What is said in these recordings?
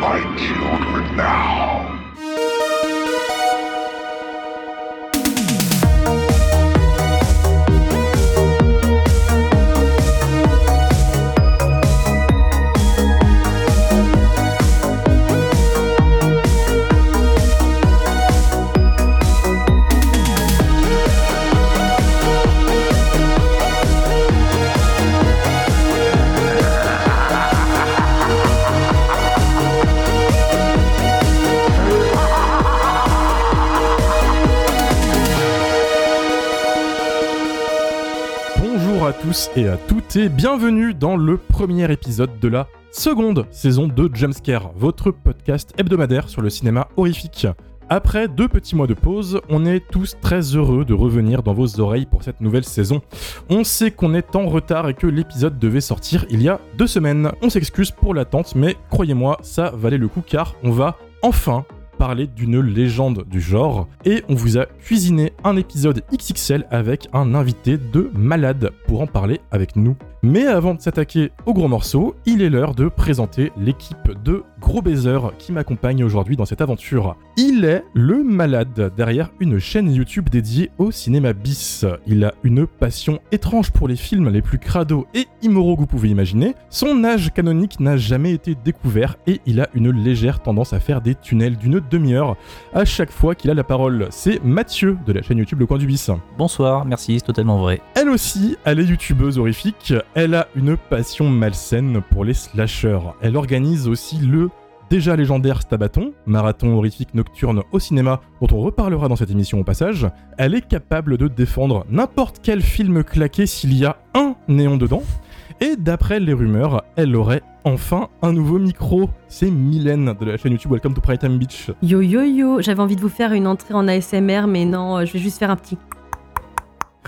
my children now. Et à toutes et bienvenue dans le premier épisode de la seconde saison de Jumpscare, votre podcast hebdomadaire sur le cinéma horrifique. Après deux petits mois de pause, on est tous très heureux de revenir dans vos oreilles pour cette nouvelle saison. On sait qu'on est en retard et que l'épisode devait sortir il y a deux semaines. On s'excuse pour l'attente, mais croyez-moi, ça valait le coup car on va enfin parler d'une légende du genre et on vous a cuisiné un épisode XXL avec un invité de malade pour en parler avec nous. Mais avant de s'attaquer au gros morceau, il est l'heure de présenter l'équipe de Gros Baiser qui m'accompagne aujourd'hui dans cette aventure. Il est le malade derrière une chaîne YouTube dédiée au cinéma bis. Il a une passion étrange pour les films les plus crado et immoraux que vous pouvez imaginer. Son âge canonique n'a jamais été découvert et il a une légère tendance à faire des tunnels d'une demi-heure à chaque fois qu'il a la parole. C'est Mathieu de la chaîne YouTube Le Coin du Bis. Bonsoir, merci, c'est totalement vrai. Elle aussi, elle est youtubeuse horrifique. Elle a une passion malsaine pour les slashers. Elle organise aussi le déjà légendaire Stabaton, marathon horrifique nocturne au cinéma, dont on reparlera dans cette émission au passage. Elle est capable de défendre n'importe quel film claqué s'il y a un néon dedans. Et d'après les rumeurs, elle aurait enfin un nouveau micro. C'est Mylène de la chaîne YouTube Welcome to Prime Beach. Yo yo yo, j'avais envie de vous faire une entrée en ASMR, mais non, euh, je vais juste faire un petit.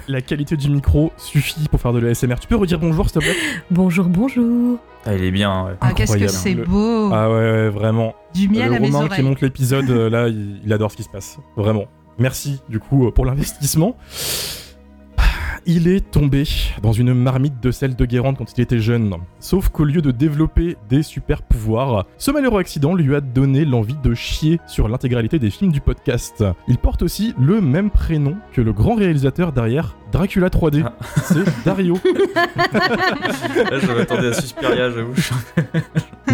La qualité du micro suffit pour faire de l'ASMR. Tu peux redire bonjour s'il te plaît? Bonjour, bonjour. Ah, il est bien. ouais. Ah, qu'est-ce que c'est Le- beau Ah ouais, ouais, vraiment. Du miel le à mes Romain qui monte l'épisode, euh, là, il, il adore ce qui se passe. Vraiment. Merci, du coup, euh, pour l'investissement. Il est tombé dans une marmite de sel de Guérande quand il était jeune. Sauf qu'au lieu de développer des super pouvoirs, ce malheureux accident lui a donné l'envie de chier sur l'intégralité des films du podcast. Il porte aussi le même prénom que le grand réalisateur derrière Dracula 3D. Ah. C'est Dario. Là, je m'attendais à Suspiria, j'avoue.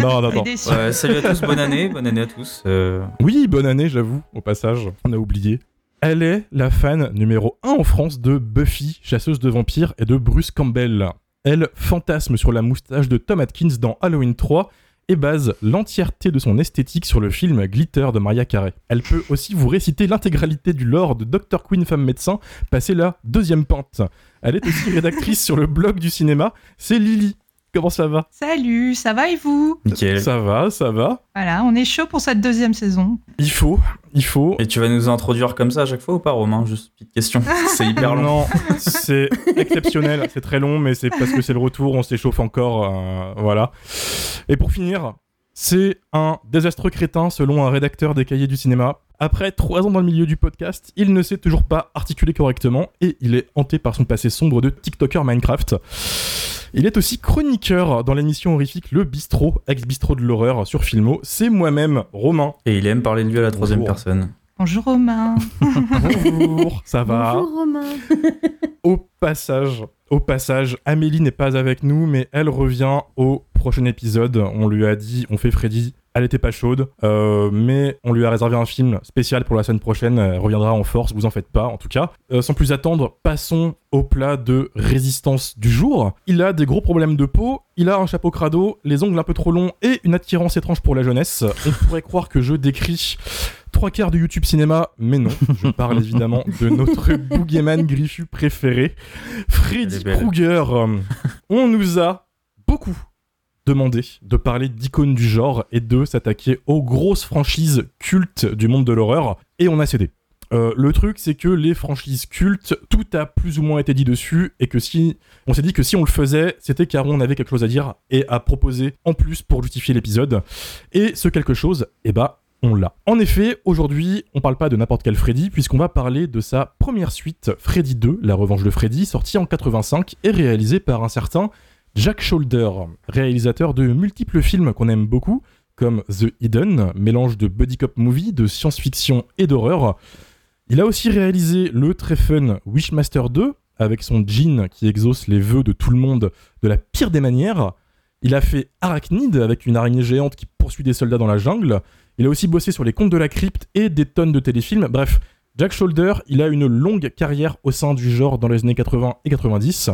non, non, non. Ouais, salut à tous, bonne année, bonne année à tous. Euh, Oui, bonne année, j'avoue, au passage. On a oublié. Elle est la fan numéro 1 en France de Buffy, chasseuse de vampires, et de Bruce Campbell. Elle fantasme sur la moustache de Tom Atkins dans Halloween 3 et base l'entièreté de son esthétique sur le film Glitter de Maria Carey. Elle peut aussi vous réciter l'intégralité du lore de Dr. Queen Femme Médecin, passé la deuxième pente. Elle est aussi rédactrice sur le blog du cinéma, c'est Lily. Comment ça va Salut, ça va et vous nickel. Ça va, ça va. Voilà, on est chaud pour cette deuxième saison. Il faut, il faut. Et tu vas nous introduire comme ça à chaque fois ou pas, Romain? Juste petite question. C'est hyper long. Non, c'est exceptionnel, c'est très long, mais c'est parce que c'est le retour, on s'échauffe encore, euh, voilà. Et pour finir, c'est un désastreux crétin selon un rédacteur des cahiers du cinéma. Après trois ans dans le milieu du podcast, il ne sait toujours pas articuler correctement et il est hanté par son passé sombre de TikToker Minecraft. Il est aussi chroniqueur dans l'émission horrifique Le Bistrot, ex-bistrot de l'horreur sur Filmo. C'est moi-même, Romain. Et il aime parler de lui à la troisième Bonjour. personne. Bonjour Romain. Bonjour, ça va Bonjour Romain. Au passage, au passage, Amélie n'est pas avec nous, mais elle revient au prochain épisode. On lui a dit, on fait Freddy. Elle était pas chaude, euh, mais on lui a réservé un film spécial pour la semaine prochaine. Elle reviendra en force, vous en faites pas en tout cas. Euh, sans plus attendre, passons au plat de résistance du jour. Il a des gros problèmes de peau, il a un chapeau crado, les ongles un peu trop longs et une attirance étrange pour la jeunesse. On pourrait croire que je décris trois quarts du YouTube cinéma, mais non. Je parle évidemment de notre boogeyman griffu préféré, Freddy. Krueger. On nous a beaucoup demandé de parler d'icônes du genre et de s'attaquer aux grosses franchises cultes du monde de l'horreur, et on a cédé. Euh, le truc, c'est que les franchises cultes, tout a plus ou moins été dit dessus, et que si on s'est dit que si on le faisait, c'était car on avait quelque chose à dire et à proposer en plus pour justifier l'épisode. Et ce quelque chose, eh bah, on l'a. En effet, aujourd'hui, on parle pas de n'importe quel Freddy, puisqu'on va parler de sa première suite, Freddy 2, La Revanche de Freddy, sortie en 85 et réalisée par un certain Jack Shoulder, réalisateur de multiples films qu'on aime beaucoup, comme The Hidden, mélange de buddy cop movie, de science-fiction et d'horreur. Il a aussi réalisé le très fun Wishmaster 2, avec son jean qui exauce les vœux de tout le monde de la pire des manières. Il a fait Arachnid avec une araignée géante qui poursuit des soldats dans la jungle. Il a aussi bossé sur les contes de la crypte et des tonnes de téléfilms. Bref, Jack Shoulder, il a une longue carrière au sein du genre dans les années 80 et 90.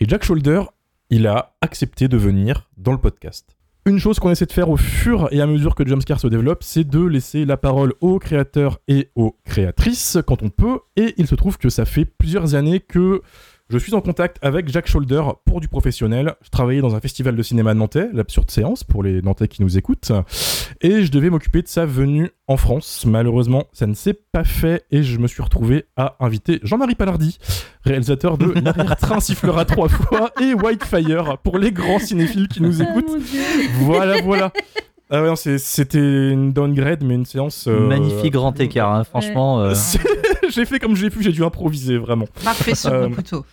Et Jack Shoulder, il a accepté de venir dans le podcast. Une chose qu'on essaie de faire au fur et à mesure que Jumpscare se développe, c'est de laisser la parole aux créateurs et aux créatrices quand on peut. Et il se trouve que ça fait plusieurs années que je suis en contact avec Jack Shoulder pour du professionnel. Je travaillais dans un festival de cinéma nantais, l'absurde séance pour les nantais qui nous écoutent, et je devais m'occuper de sa venue en France. Malheureusement, ça ne s'est pas fait et je me suis retrouvé à inviter Jean-Marie Palardi, réalisateur de L'arrière-train sifflera trois fois et Whitefire pour les grands cinéphiles qui nous Ah, écoutent. Voilà, voilà. Ah ouais, c'était une downgrade, mais une séance. euh, Magnifique grand écart, hein, franchement. euh, j'ai fait comme j'ai pu, j'ai dû improviser vraiment. Parfait sur Euh, couteau.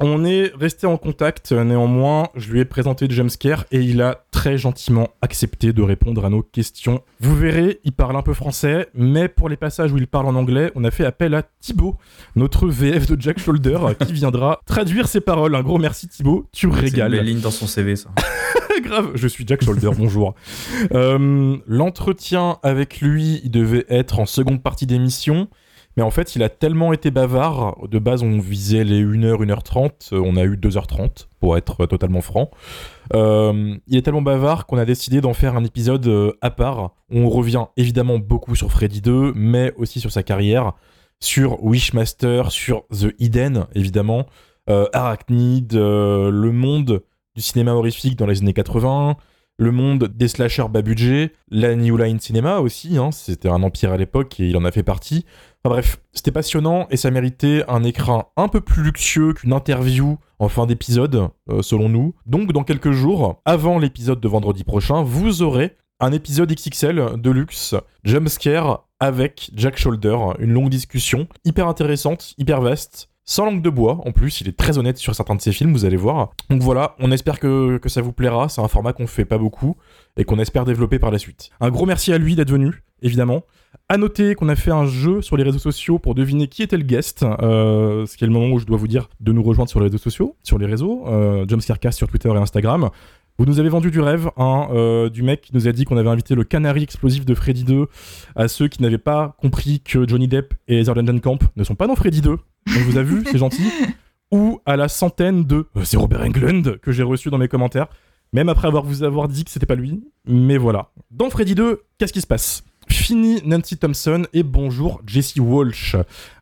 On est resté en contact, néanmoins, je lui ai présenté Jamescare et il a très gentiment accepté de répondre à nos questions. Vous verrez, il parle un peu français, mais pour les passages où il parle en anglais, on a fait appel à Thibaut, notre VF de Jack Shoulder, qui viendra traduire ses paroles. Un gros merci Thibaut, tu C'est une régales. belle ligne dans son CV, ça. grave, je suis Jack Shoulder, bonjour. Euh, L'entretien avec lui, il devait être en seconde partie d'émission, mais en fait, il a tellement été bavard. De base, on visait les 1h, 1h30, euh, on a eu 2h30, pour être totalement franc. Euh, il est tellement bavard qu'on a décidé d'en faire un épisode euh, à part. On revient évidemment beaucoup sur Freddy 2, mais aussi sur sa carrière, sur Wishmaster, sur The Hidden, évidemment, Arachnid, le monde du cinéma horrifique dans les années 80, le monde des slashers bas budget, la New Line Cinema aussi, hein, c'était un empire à l'époque et il en a fait partie. Enfin bref, c'était passionnant et ça méritait un écran un peu plus luxueux qu'une interview en fin d'épisode, euh, selon nous. Donc dans quelques jours, avant l'épisode de vendredi prochain, vous aurez un épisode XXL de luxe, Jumpscare avec Jack Shoulder, une longue discussion, hyper intéressante, hyper vaste, sans langue de bois en plus, il est très honnête sur certains de ses films, vous allez voir. Donc voilà, on espère que, que ça vous plaira, c'est un format qu'on fait pas beaucoup et qu'on espère développer par la suite. Un gros merci à lui d'être venu, évidemment. À noter qu'on a fait un jeu sur les réseaux sociaux pour deviner qui était le guest, euh, ce qui est le moment où je dois vous dire de nous rejoindre sur les réseaux sociaux, sur les réseaux, euh, Jumpscarecast sur Twitter et Instagram. Vous nous avez vendu du rêve, hein, euh, du mec qui nous a dit qu'on avait invité le canari explosif de Freddy 2 à ceux qui n'avaient pas compris que Johnny Depp et Heather Camp ne sont pas dans Freddy 2. On vous a vu, c'est gentil. Ou à la centaine de euh, c'est Robert Englund que j'ai reçu dans mes commentaires, même après avoir vous avoir dit que c'était pas lui. Mais voilà. Dans Freddy 2, qu'est-ce qui se passe? Fini Nancy Thompson et bonjour Jesse Walsh,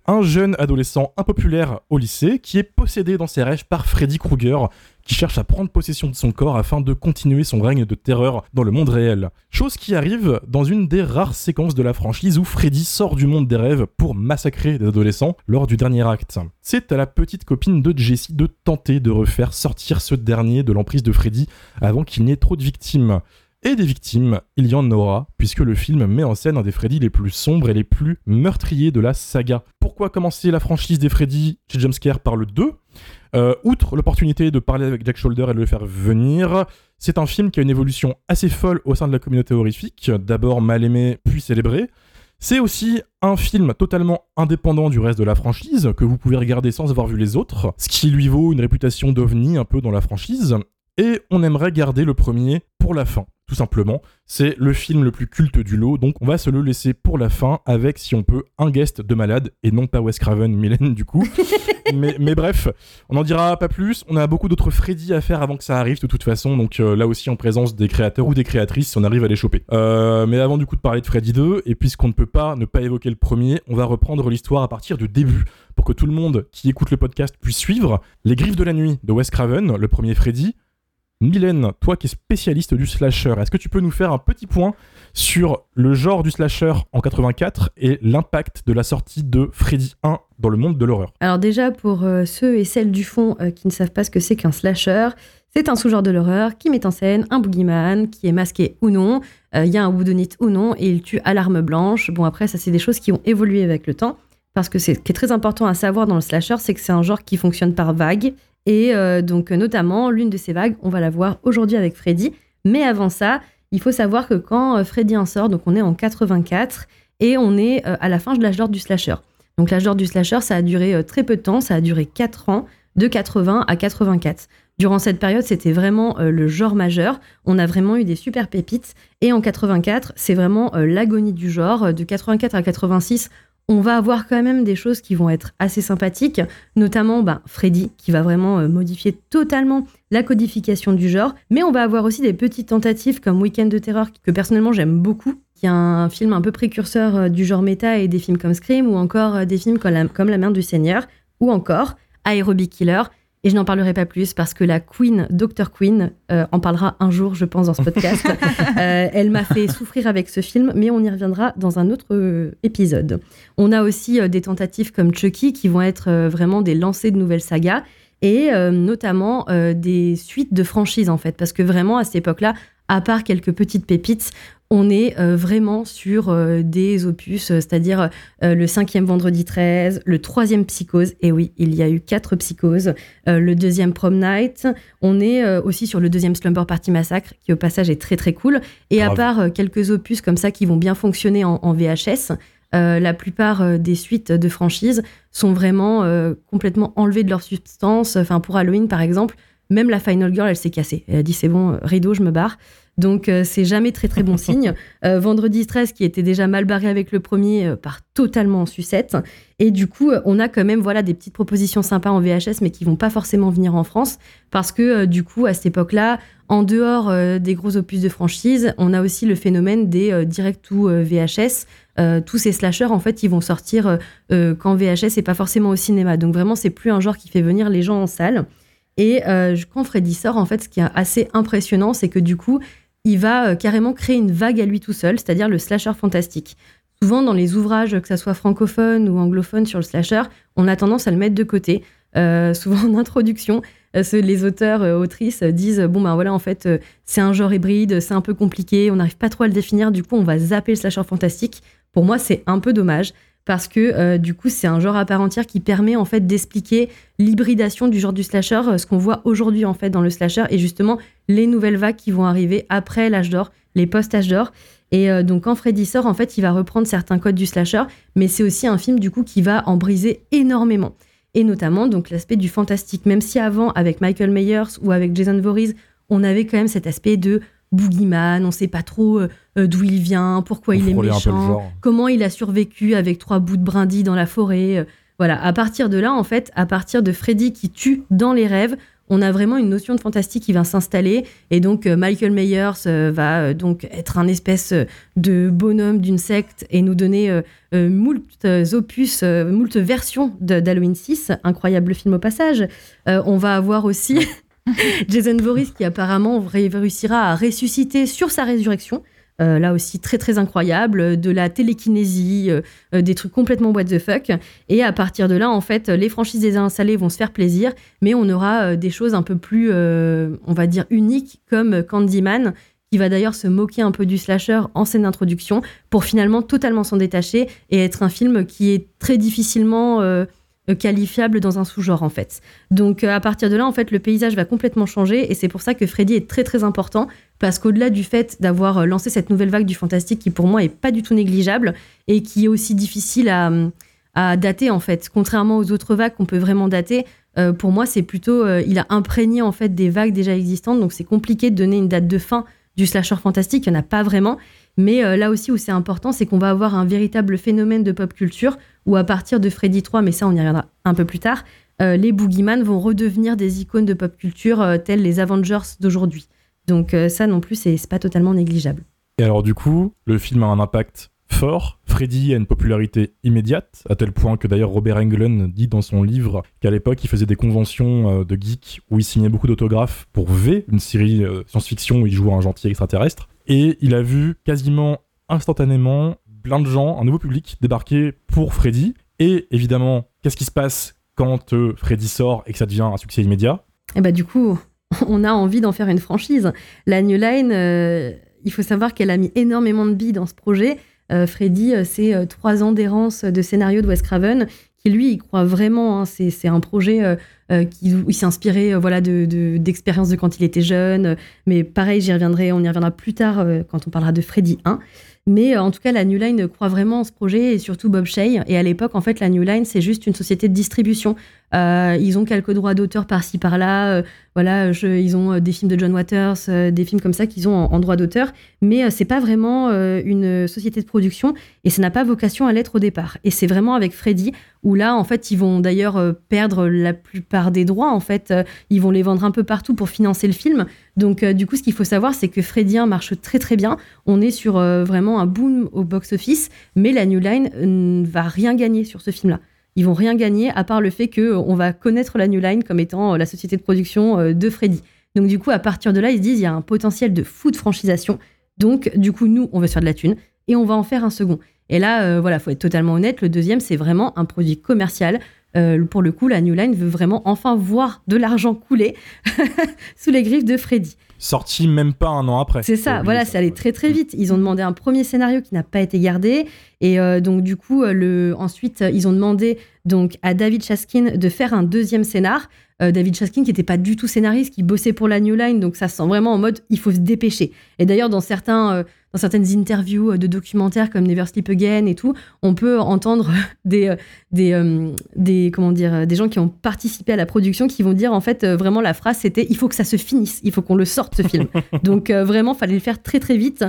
un jeune adolescent impopulaire au lycée qui est possédé dans ses rêves par Freddy Krueger, qui cherche à prendre possession de son corps afin de continuer son règne de terreur dans le monde réel. Chose qui arrive dans une des rares séquences de la franchise où Freddy sort du monde des rêves pour massacrer des adolescents lors du dernier acte. C'est à la petite copine de Jessie de tenter de refaire sortir ce dernier de l'emprise de Freddy avant qu'il n'y ait trop de victimes. Et des victimes, il y en aura, puisque le film met en scène un des Freddy les plus sombres et les plus meurtriers de la saga. Pourquoi commencer la franchise des Freddy chez Jumpscare par le 2 Euh, Outre l'opportunité de parler avec Jack Shoulder et de le faire venir, c'est un film qui a une évolution assez folle au sein de la communauté horrifique, d'abord mal aimé puis célébré. C'est aussi un film totalement indépendant du reste de la franchise, que vous pouvez regarder sans avoir vu les autres, ce qui lui vaut une réputation d'ovni un peu dans la franchise. Et on aimerait garder le premier pour la fin, tout simplement. C'est le film le plus culte du lot, donc on va se le laisser pour la fin avec, si on peut, un guest de malade et non pas Wes Craven, Mylène du coup. mais, mais bref, on n'en dira pas plus. On a beaucoup d'autres Freddy à faire avant que ça arrive de toute façon, donc euh, là aussi en présence des créateurs ou des créatrices si on arrive à les choper. Euh, mais avant du coup de parler de Freddy 2, et puisqu'on ne peut pas ne pas évoquer le premier, on va reprendre l'histoire à partir du début pour que tout le monde qui écoute le podcast puisse suivre. Les Griffes de la Nuit de Wes Craven, le premier Freddy. Mylène, toi qui es spécialiste du slasher, est-ce que tu peux nous faire un petit point sur le genre du slasher en 84 et l'impact de la sortie de Freddy 1 dans le monde de l'horreur? Alors déjà, pour euh, ceux et celles du fond euh, qui ne savent pas ce que c'est qu'un slasher, c'est un sous-genre de l'horreur qui met en scène un boogeyman qui est masqué ou non, euh, il y a un whodunit ou non, et il tue à l'arme blanche. Bon, après, ça, c'est des choses qui ont évolué avec le temps, parce que ce qui est très important à savoir dans le slasher, c'est que c'est un genre qui fonctionne par vagues. Et euh, donc, notamment, l'une de ces vagues, on va la voir aujourd'hui avec Freddy. Mais avant ça, il faut savoir que quand euh, Freddy en sort, donc on est en 84 et on est euh, à la fin de l'âge d'or du slasher. Donc l'âge d'or du slasher, ça a duré très peu de temps, ça a duré 4 ans, de 80 à 84. Durant cette période, c'était vraiment le genre majeur. On a vraiment eu des super pépites. Et en 84, c'est vraiment l'agonie du genre. De 84 à 86, on va avoir quand même des choses qui vont être assez sympathiques, notamment ben, Freddy, qui va vraiment euh, modifier totalement la codification du genre. Mais on va avoir aussi des petites tentatives comme Weekend de terreur, que personnellement j'aime beaucoup, qui est un film un peu précurseur euh, du genre méta et des films comme Scream, ou encore euh, des films comme La, comme La main du Seigneur, ou encore Aerobic Killer. Et je n'en parlerai pas plus parce que la Queen, Dr. Queen, euh, en parlera un jour, je pense, dans ce podcast. Euh, elle m'a fait souffrir avec ce film, mais on y reviendra dans un autre euh, épisode. On a aussi des tentatives comme Chucky qui vont être vraiment des lancers de nouvelles sagas et notamment des suites de franchises en fait, parce que vraiment à cette époque-là, à part quelques petites pépites, on est euh, vraiment sur euh, des opus, euh, c'est-à-dire le cinquième vendredi 13, le troisième psychose, et oui, il y a eu quatre psychoses, le deuxième prom night, on est aussi sur le deuxième slumber party massacre, qui au passage est très très cool, et à part quelques opus comme ça qui vont bien fonctionner en, en VHS, euh, la plupart des suites de franchises sont vraiment euh, complètement enlevées de leur substance. Enfin, pour Halloween, par exemple, même la Final Girl, elle s'est cassée. Elle a dit c'est bon, rideau, je me barre. Donc euh, c'est jamais très très bon signe. Euh, Vendredi 13, qui était déjà mal barré avec le premier, euh, part totalement en sucette. Et du coup, euh, on a quand même voilà des petites propositions sympas en VHS, mais qui vont pas forcément venir en France, parce que du coup, à cette époque-là, en dehors des gros opus de franchise, on a aussi le phénomène des direct euh, VHS. Tous ces slashers, en fait, ils vont sortir qu'en VHS et pas forcément au cinéma. Donc vraiment, c'est plus un genre qui fait venir les gens en salle. Et quand Freddy sort, en fait, ce qui est assez impressionnant, c'est que du coup, il va euh, carrément créer une vague à lui tout seul, c'est-à-dire le slasher fantastique. Souvent, dans les ouvrages, que ça soit francophone ou anglophone sur le slasher, on a tendance à le mettre de côté. Euh, souvent en introduction, euh, les auteurs, autrices disent bon ben voilà en fait c'est un genre hybride, c'est un peu compliqué, on n'arrive pas trop à le définir, du coup on va zapper le slasher fantastique. Pour moi c'est un peu dommage parce que euh, du coup c'est un genre à part entière qui permet en fait d'expliquer l'hybridation du genre du slasher, euh, ce qu'on voit aujourd'hui en fait dans le slasher et justement les nouvelles vagues qui vont arriver après l'âge d'or, les post-âge d'or. Et euh, donc quand Freddy sort, en fait, il va reprendre certains codes du slasher, mais c'est aussi un film du coup qui va en briser énormément. Et notamment donc l'aspect du fantastique, même si avant avec Michael Myers ou avec Jason Voorhees, on avait quand même cet aspect de boogeyman, on sait pas trop euh, euh, d'où il vient, pourquoi il est méchant, comment il a survécu avec trois bouts de brindilles dans la forêt. euh, Voilà, à partir de là, en fait, à partir de Freddy qui tue dans les rêves, on a vraiment une notion de fantastique qui va s'installer. Et donc, Michael Myers va donc être un espèce de bonhomme d'une secte et nous donner moult opus, moult versions d'Halloween 6. Incroyable film au passage. On va avoir aussi Jason Voorhees qui apparemment ré- réussira à ressusciter sur sa résurrection. Euh, là aussi très très incroyable, euh, de la télékinésie, euh, des trucs complètement what the fuck. Et à partir de là, en fait, les franchises désinstallées vont se faire plaisir, mais on aura des choses un peu plus, on va dire, uniques, comme Candyman, qui va d'ailleurs se moquer un peu du slasher en scène d'introduction, pour finalement totalement s'en détacher et être un film qui est très difficilement qualifiable dans un sous-genre, en fait. Donc euh, à partir de là, en fait, le paysage va complètement changer, et c'est pour ça que Freddy est très très important, parce qu'au-delà du fait d'avoir euh, lancé cette nouvelle vague du fantastique, qui pour moi est pas du tout négligeable, et qui est aussi difficile à, à dater en fait. Contrairement aux autres vagues qu'on peut vraiment dater, euh, pour moi c'est plutôt, euh, il a imprégné en fait des vagues déjà existantes, donc c'est compliqué de donner une date de fin du slasher fantastique, il n'y en a pas vraiment. Mais euh, là aussi où c'est important, c'est qu'on va avoir un véritable phénomène de pop culture, où à partir de Freddy 3, mais ça on y reviendra un peu plus tard, euh, les boogeyman vont redevenir des icônes de pop culture euh, telles les Avengers d'aujourd'hui. Donc ça non plus, c'est pas totalement négligeable. Et alors du coup, le film a un impact fort. Freddy a une popularité immédiate, à tel point que d'ailleurs Robert Englund dit dans son livre qu'à l'époque il faisait des conventions de geeks où il signait beaucoup d'autographes pour V, une série science-fiction où il jouait un gentil extraterrestre. Et il a vu quasiment instantanément plein de gens, un nouveau public débarquer pour Freddy. Et évidemment, qu'est-ce qui se passe quand euh, Freddy sort et que ça devient un succès immédiat? Et bah du coup, on a envie d'en faire une franchise. La New Line, euh, il faut savoir qu'elle a mis énormément de billes dans ce projet. Euh, Freddy, c'est trois ans d'errance de scénario de Wes Craven, lui, il croit vraiment. hein, c'est un projet euh, euh, qui s'est inspiré euh, voilà, de, de- d'expériences de quand il était jeune. Mais pareil, j'y reviendrai, on y reviendra plus tard quand on parlera de Freddy 1. Mais en tout cas, la New Line croit vraiment en ce projet et surtout Bob Shea. Et à l'époque, en fait, la New Line, c'est juste une société de distribution. Euh, ils ont quelques droits d'auteur par-ci par-là. euh, voilà, ils ont euh, des films de John Waters, des films comme ça qu'ils ont en, en droit d'auteur. Mais c'est pas vraiment une société de production et ça n'a pas vocation à l'être au départ. Et c'est vraiment avec Freddy où là, en fait, ils vont d'ailleurs perdre la plupart des droits. En fait, ils vont les vendre un peu partout pour financer le film. Donc, du coup, ce qu'il faut savoir, c'est que Freddy 1 marche très très bien. On est sur vraiment un boom au box-office, mais la New Line ne va rien gagner sur ce film-là. Ils vont rien gagner à part le fait que euh, va connaître la New Line comme étant euh, la société de production euh, de Freddy. Donc du coup, à partir de là, ils se disent il y a un potentiel de fou de franchisation. Donc du coup, nous, on veut se faire de la thune et on va en faire un second. Et là, euh, voilà, faut être totalement honnête. Le deuxième, c'est vraiment un produit commercial. Pour le coup, la New Line veut vraiment enfin voir de l'argent couler sous les griffes de Freddy. Sorti même pas un an après. C'est ça, voilà, c'est allé très très vite. Ils ont demandé un premier scénario qui n'a pas été gardé. Et euh, donc, du coup, euh, le... ensuite, euh, ils ont demandé donc, à David Chaskin de faire un deuxième scénar. Euh, David Chaskin, qui n'était pas du tout scénariste, qui bossait pour la New Line, donc ça se sent vraiment en mode il faut se dépêcher. Et d'ailleurs, dans, certains, euh, dans certaines interviews euh, de documentaires comme Never Sleep Again et tout, on peut entendre des, euh, des, euh, des, comment dire, des gens qui ont participé à la production qui vont dire en fait vraiment la phrase c'était il faut que ça se finisse, il faut qu'on le sorte ce film. Donc vraiment, fallait le faire très très vite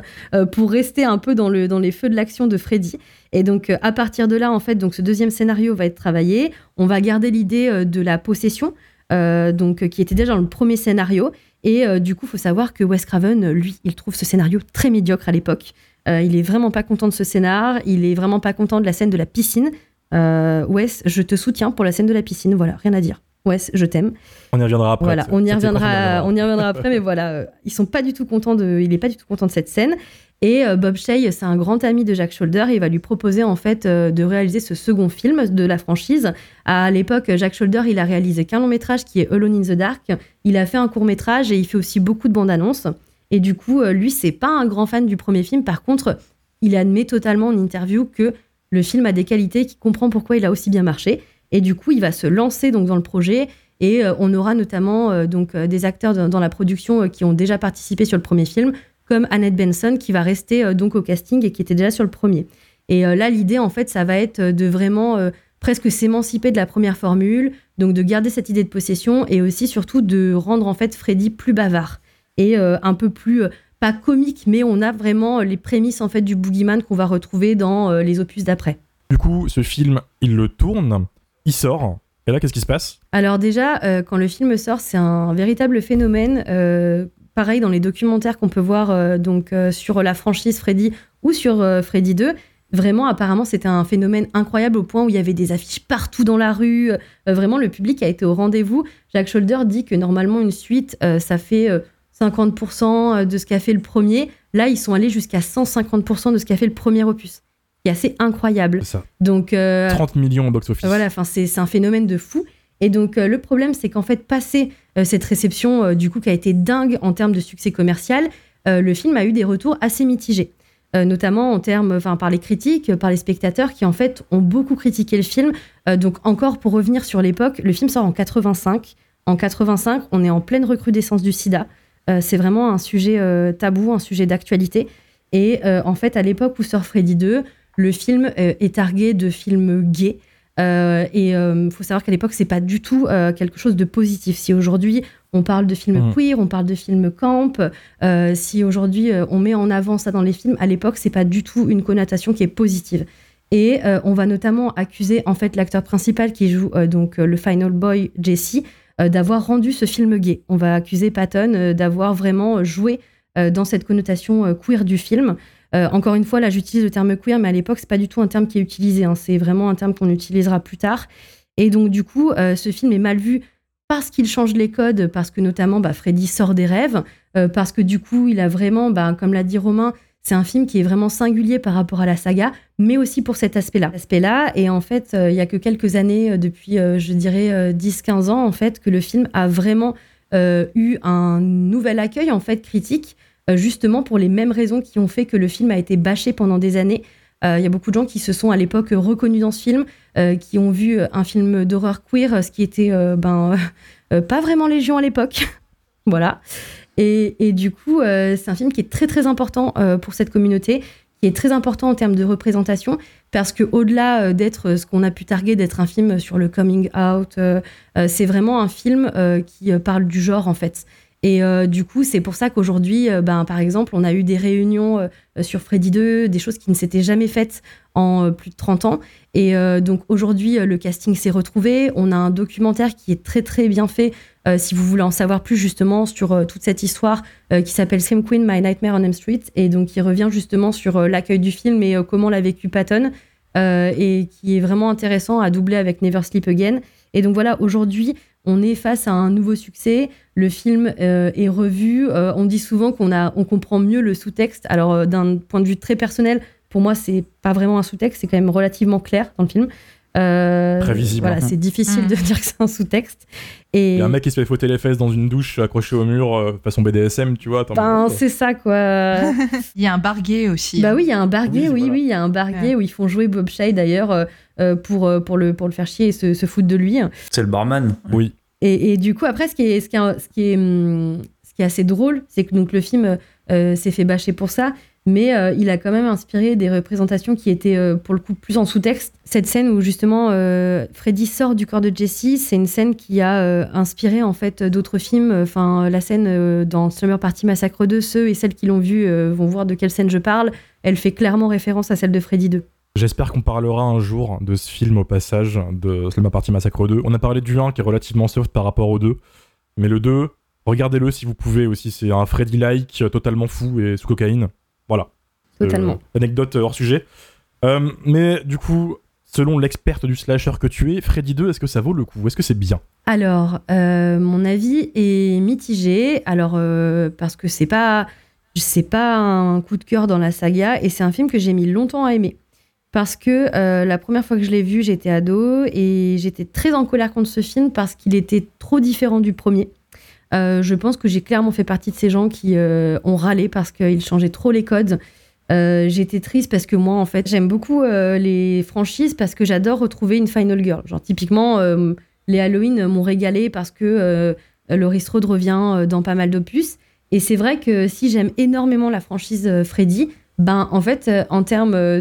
pour rester un peu dans, le, dans les feux de l'action de Freddy. Et donc à partir de là, en fait, donc ce deuxième scénario va être travaillé. On va garder l'idée de la possession, euh, donc qui était déjà dans le premier scénario. Et euh, du coup, faut savoir que Wes Craven, lui, il trouve ce scénario très médiocre à l'époque. Euh, il est vraiment pas content de ce scénar. Il est vraiment pas content de la scène de la piscine. Euh, Wes, je te soutiens pour la scène de la piscine. Voilà, rien à dire. Wes, je t'aime. On y reviendra après. Voilà, on y reviendra, on y reviendra après, mais voilà, ils sont pas du tout contents de, il est pas du tout content de cette scène. Et euh, Bob Shea, c'est un grand ami de Jack Shoulder, il va lui proposer en fait euh, de réaliser ce second film de la franchise. À l'époque, Jack Shoulder, il a réalisé qu'un long métrage qui est Alone in the Dark. Il a fait un court métrage et il fait aussi beaucoup de bandes annonces. Et du coup, euh, lui, c'est pas un grand fan du premier film. Par contre, il admet totalement en interview que le film a des qualités, qu'il comprend pourquoi il a aussi bien marché. Et du coup, il va se lancer donc dans le projet. Et on aura notamment donc des acteurs dans, la production qui ont déjà participé sur le premier film, comme Annette Benson qui va rester euh, donc au casting et qui était déjà sur le premier. Et euh, là, l'idée en fait, ça va être euh, de vraiment presque s'émanciper de la première formule, donc de garder cette idée de possession et aussi surtout de rendre en fait Freddy plus bavard et euh, un peu plus euh, pas comique, mais on a vraiment les prémices en fait du boogeyman qu'on va retrouver dans euh, les opus d'après. Du coup, ce film, il le tourne, il sort. Et là, qu'est-ce qui se passe? Alors déjà, quand le film sort, c'est un véritable phénomène. Pareil dans les documentaires qu'on peut voir euh, donc euh, sur la franchise Freddy ou sur euh, Freddy 2. Vraiment, apparemment, c'était un phénomène incroyable au point où il y avait des affiches partout dans la rue. Euh, vraiment, le public a été au rendez-vous. Jack Shoulder dit que normalement, une suite, euh, ça fait euh, 50% de ce qu'a fait le premier. Là, ils sont allés jusqu'à 150% de ce qu'a fait le premier opus. C'est assez incroyable. Ça. Donc, euh, 30 millions au box-office. voilà, enfin c'est un phénomène de fou. Et donc le problème, c'est qu'en fait, passé euh, cette réception euh, du coup qui a été dingue en termes de succès commercial, euh, le film a eu des retours assez mitigés, Euh, notamment en termes, enfin par les critiques, euh, par les spectateurs qui en fait ont beaucoup critiqué le film. Euh, donc encore pour revenir sur l'époque, le film sort en 85. En 85, on est en pleine recrudescence du SIDA. Euh, c'est vraiment un sujet euh, tabou, un sujet d'actualité. Et euh, en fait, à l'époque où sort Freddy 2, le film euh, est targué de film gay. Euh, et il faut savoir qu'à l'époque, c'est pas du tout euh, quelque chose de positif. Si aujourd'hui on parle de films Mhm. queer, on parle de films camp, euh, si aujourd'hui euh, on met en avant ça dans les films, à l'époque, c'est pas du tout une connotation qui est positive. Et euh, on va notamment accuser en fait l'acteur principal qui joue euh, donc euh, le final boy Jesse euh, d'avoir rendu ce film gay. On va accuser Patton euh, d'avoir vraiment joué euh, dans cette connotation euh, queer du film. Euh, encore une fois, là, j'utilise le terme queer, mais à l'époque, c'est pas du tout un terme qui est utilisé. hein. C'est vraiment un terme qu'on utilisera plus tard. Et donc, du coup, euh, ce film est mal vu parce qu'il change les codes, parce que notamment, bah, Freddy sort des rêves, euh, parce que du coup, il a vraiment, bah, comme l'a dit Romain, c'est un film qui est vraiment singulier par rapport à la saga, mais aussi pour cet aspect-là. Aspect-là, et en fait, euh, il y a que quelques années, euh, depuis, euh, je dirais, euh, 10-15 ans, en fait, que le film a vraiment euh, eu un nouvel accueil, en fait, critique, euh, justement pour les mêmes raisons qui ont fait que le film a été bâché pendant des années. Euh, Il y a beaucoup de gens qui se sont à l'époque reconnus dans ce film, euh, qui ont vu un film d'horreur queer, ce qui était euh, ben, euh, pas vraiment légion à l'époque. voilà. Et, du coup, euh, c'est un film qui est très très important euh, pour cette communauté, qui est très important en termes de représentation, parce que au-delà euh, d'être ce qu'on a pu targuer d'être un film sur le coming out, euh, euh, c'est vraiment un film euh, qui euh, parle du genre en fait. Et euh, du coup, c'est pour ça qu'aujourd'hui, euh, ben, par exemple, on a eu des réunions euh, sur Freddy 2, des choses qui ne s'étaient jamais faites en plus de 30 ans. Et donc aujourd'hui, le casting s'est retrouvé. On a un documentaire qui est très très bien fait, si vous voulez en savoir plus justement sur toute cette histoire qui s'appelle Scream Queen, My Nightmare on Elm Street, et donc qui revient justement sur l'accueil du film et comment l'a vécu Patton, et qui est vraiment intéressant à doubler avec Never Sleep Again. Et donc voilà, aujourd'hui, on est face à un nouveau succès. Le film euh, est revu. Euh, on dit souvent qu'on on comprend mieux le sous-texte. Alors euh, d'un point de vue très personnel, pour moi, c'est pas vraiment un sous-texte, c'est quand même relativement clair dans le film. Euh, Très visible. Voilà, c'est difficile Mm. de dire que c'est un sous-texte. Et Il y a un mec qui se fait fouetter les fesses dans une douche accroché au mur euh, façon BDSM, tu vois. ben, mais- c'est ça quoi. Il y a un barguet aussi. Bah hein. oui, il y a un barguet, Oui, oui, il y a un barguet Ouais. où ils font jouer Bob Shay d'ailleurs euh, euh, pour, euh, pour, le, pour le faire chier et se, se foutre de lui. C'est le barman. Oui. Et, et du coup, après, ce qui est, ce qui est, ce qui est, hum, ce qui est assez drôle, c'est que donc, le film euh, s'est fait bâcher pour ça, mais euh, il a quand même inspiré des représentations qui étaient, euh, pour le coup, plus en sous-texte. Cette scène où, justement, euh, Freddy sort du corps de Jessie, c'est une scène qui a inspiré, en fait, d'autres films. Enfin, la scène dans Slumber Party Massacre 2, ceux et celles qui l'ont vu euh, vont voir de quelle scène je parle. Elle fait clairement référence à celle de Freddy 2. J'espère qu'on parlera un jour de ce film au passage, de Slumber Party Massacre 2. On a parlé du 1 qui est relativement soft par rapport au 2, mais le 2, regardez-le si vous pouvez aussi. C'est un Freddy-like totalement fou et sous cocaïne. Voilà. Totalement. Euh, anecdote euh, hors sujet. Euh, mais du coup, selon l'experte du slasher que tu es, Freddy 2, est-ce que ça vaut le coup? Est-ce que c'est bien? Alors, euh, mon avis est mitigé. Alors, euh, parce que c'est pas, c'est pas un coup de cœur dans la saga et c'est un film que j'ai mis longtemps à aimer. Parce que euh, la première fois que je l'ai vu, j'étais ado et j'étais très en colère contre ce film parce qu'il était trop différent du premier. Euh, je pense que j'ai clairement fait partie de ces gens qui euh, ont râlé parce qu'il changeait trop les codes. Euh, j'étais triste parce que moi, en fait, j'aime beaucoup les franchises parce que j'adore retrouver une Final Girl. Genre, typiquement, les Halloween m'ont régalé parce que Laurie Strode revient dans pas mal d'opus. Et c'est vrai que si j'aime énormément la franchise Freddy, ben en fait, en termes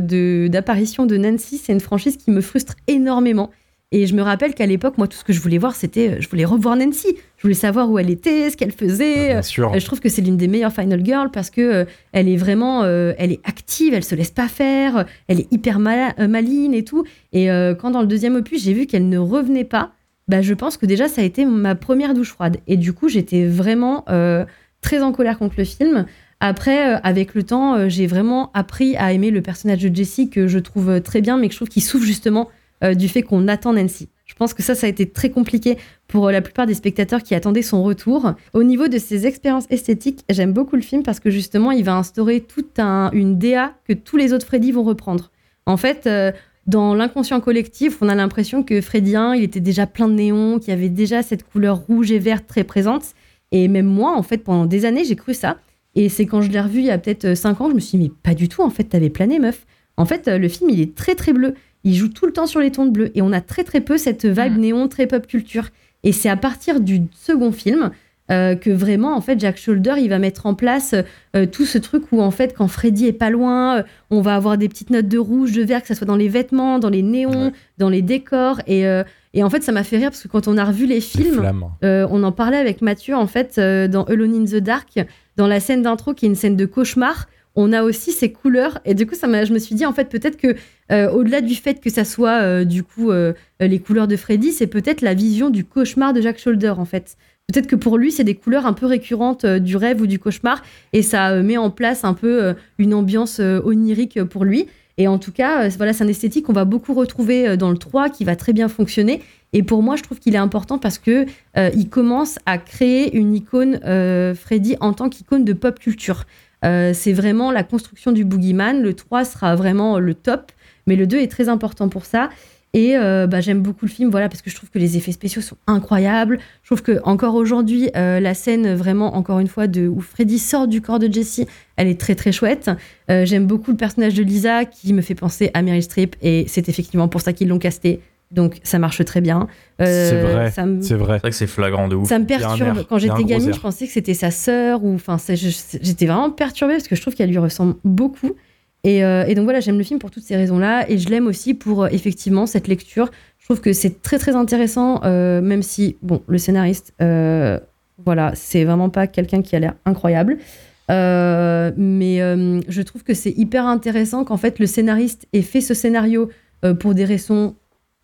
d'apparition de Nancy, c'est une franchise qui me frustre énormément. Et je me rappelle qu'à l'époque, moi, tout ce que je voulais voir, c'était, je voulais revoir Nancy. Je voulais savoir où elle était, ce qu'elle faisait. Bien sûr. Euh, Je trouve que c'est l'une des meilleures Final Girls parce que euh, elle est vraiment, euh, elle est active, elle se laisse pas faire, elle est hyper euh, maligne et tout. Et quand dans le deuxième opus, j'ai vu qu'elle ne revenait pas, bah, je pense que déjà ça a été ma première douche froide. Et du coup, j'étais vraiment euh, très en colère contre le film. Après, euh, avec le temps, euh, j'ai vraiment appris à aimer le personnage de Jessie que je trouve très bien, mais que je trouve qu'il souffre justement du fait qu'on attend Nancy. Je pense que ça, ça a été très compliqué pour euh, la plupart des spectateurs qui attendaient son retour. Au niveau de ses expériences esthétiques, j'aime beaucoup le film parce que justement, il va instaurer toute un- une DA que tous les autres Freddy vont reprendre. En fait, euh, dans l'inconscient collectif, on a l'impression que Freddy 1, il était déjà plein de néons, qu'il y avait déjà cette couleur rouge et verte très présente. Et même moi, en fait, pendant des années, j'ai cru ça. Et c'est quand je l'ai revu il y a peut-être 5 ans, je me suis dit, mais pas du tout, en fait, t'avais plané, meuf. En fait, euh, le film, il est très, très bleu. Il joue tout le temps sur les tons de bleu. Et on a très, très peu cette vibe Mm. néon, très pop culture. Et c'est à partir du second film euh, que vraiment, en fait, Jack Shoulder, il va mettre en place euh, tout ce truc où, en fait, quand Freddy est pas loin, euh, on va avoir des petites notes de rouge, de vert, que ce soit dans les vêtements, dans les néons, Ouais. dans les décors. Et, et en fait, ça m'a fait rire parce que quand on a revu les films, euh, on en parlait avec Mathieu, en fait, euh, dans Alone in the Dark, dans la scène d'intro qui est une scène de cauchemar. On a aussi ces couleurs et du coup, ça je me suis dit en fait peut-être que euh, au-delà du fait que ça soit euh, du coup euh, les couleurs de Freddy, c'est peut-être la vision du cauchemar de Jack Shoulder en fait. Peut-être que pour lui, c'est des couleurs un peu récurrentes du rêve ou du cauchemar et ça met en place un peu une ambiance onirique pour lui. Et en tout cas, voilà, c'est un esthétique qu'on va beaucoup retrouver dans le 3 qui va très bien fonctionner. Et pour moi, je trouve qu'il est important parce que il commence à créer une icône Freddy en tant qu'icône de pop culture. Euh, c'est vraiment la construction du boogeyman. Le 3 sera vraiment le top, mais le 2 est très important pour ça. Et euh, bah, j'aime beaucoup le film, voilà, parce que je trouve que les effets spéciaux sont incroyables. Je trouve que encore aujourd'hui, euh, la scène vraiment, encore une fois, de où Freddy sort du corps de Jessie, elle est très très chouette. J'aime beaucoup le personnage de Lisa qui me fait penser à Meryl Streep, et c'est effectivement pour ça qu'ils l'ont casté. Donc ça marche très bien. Euh, C'est vrai, me- C'est vrai. C'est vrai que c'est flagrant de ouf. ça me perturbe. air, Quand j'étais gamine, air. je pensais que c'était sa sœur ou enfin j'étais vraiment perturbée parce que je trouve qu'elle lui ressemble beaucoup. Et, euh, et donc voilà, j'aime le film pour toutes ces raisons-là et je l'aime aussi pour euh, effectivement cette lecture. Je trouve que c'est très très intéressant, euh, même si bon, le scénariste, euh, voilà, c'est vraiment pas quelqu'un qui a l'air incroyable. Euh, mais euh, je trouve que c'est hyper intéressant qu'en fait le scénariste ait fait ce scénario euh, pour des raisons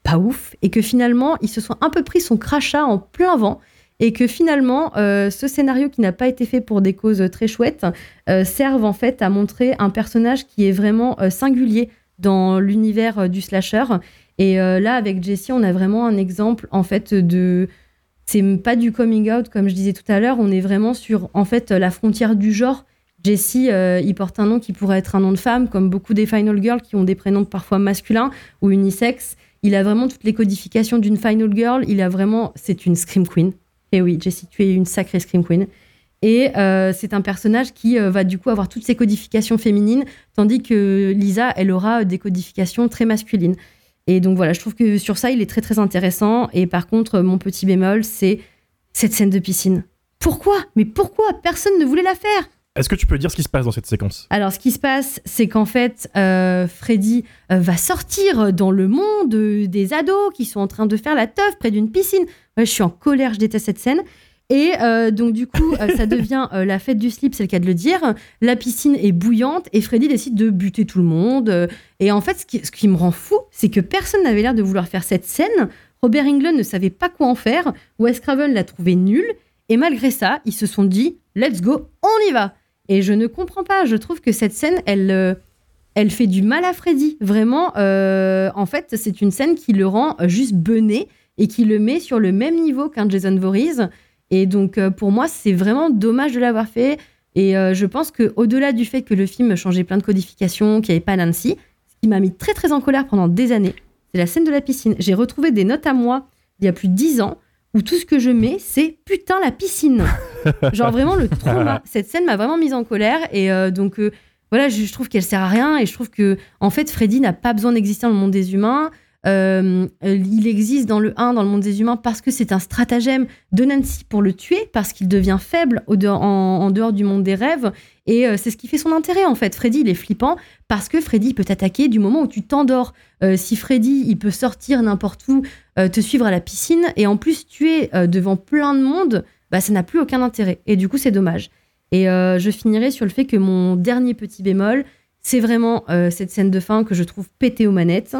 pas ouf et que finalement il se soit un peu pris son crachat en plein vent et que finalement euh, ce scénario qui n'a pas été fait pour des causes très chouettes euh, serve en fait à montrer un personnage qui est vraiment euh, singulier dans l'univers euh, du slasher et euh, là avec Jessie on a vraiment un exemple en fait de c'est pas du coming out comme je disais tout à l'heure on est vraiment sur en fait la frontière du genre Jessie, euh, il porte un nom qui pourrait être un nom de femme, comme beaucoup des Final Girls qui ont des prénoms parfois masculins ou unisex. Il a vraiment toutes les codifications d'une Final Girl. Il a vraiment. C'est une Scream Queen. Et oui, Jessie, tu es une sacrée Scream Queen. Et euh, c'est un personnage qui euh, va du coup avoir toutes ces codifications féminines, tandis que Lisa, elle aura des codifications très masculines. Et donc voilà, je trouve que sur ça, il est très très intéressant. Et par contre, mon petit bémol, c'est cette scène de piscine. Pourquoi? Mais pourquoi? Personne ne voulait la faire Est-ce que tu peux dire ce qui se passe dans cette séquence? Alors, ce qui se passe, c'est qu'en fait, euh, Freddy euh, va sortir dans le monde euh, des ados qui sont en train de faire la teuf près d'une piscine. Ouais, je suis en colère, je déteste cette scène. Et euh, donc, du coup, ça devient la fête du slip, c'est le cas de le dire. La piscine est bouillante et Freddy décide de buter tout le monde. Et en fait, ce qui, ce qui me rend fou, c'est que personne n'avait l'air de vouloir faire cette scène. Robert Englund ne savait pas quoi en faire. Wes Craven l'a trouvé nul. Et malgré ça, ils se sont dit, let's go, on y va. Et je ne comprends pas. Je trouve que cette scène, elle, euh, elle fait du mal à Freddy. Vraiment, euh, en fait, c'est une scène qui le rend euh, juste bené et qui le met sur le même niveau qu'un Jason Voorhees. Et donc, pour moi, c'est vraiment dommage de l'avoir fait. Et je pense que au-delà du fait que le film changeait plein de codifications, qu'il n'y avait pas Nancy, ce qui m'a mis très très en colère pendant des années, c'est la scène de la piscine. J'ai retrouvé des notes à moi il y a plus de 10 ans où tout ce que je mets, c'est putain la piscine. Genre vraiment le trauma. Cette scène m'a vraiment mise en colère et euh, donc euh, voilà, je, je trouve qu'elle sert à rien et je trouve que en fait Freddy n'a pas besoin d'exister dans le monde des humains. Euh, il existe dans le 1, dans le monde des humains, parce que c'est un stratagème de Nancy pour le tuer, parce qu'il devient faible en, dehors du monde des rêves. Et euh, c'est ce qui fait son intérêt, en fait. Freddy, il est flippant parce que Freddy peut t'attaquer du moment où tu t'endors. Euh, si Freddy, il peut sortir n'importe où, te suivre à la piscine, et en plus tuer devant plein de monde, bah, ça n'a plus aucun intérêt. Et du coup, c'est dommage. Et je finirai sur le fait que mon dernier petit bémol, c'est vraiment cette scène de fin que je trouve pétée aux manettes.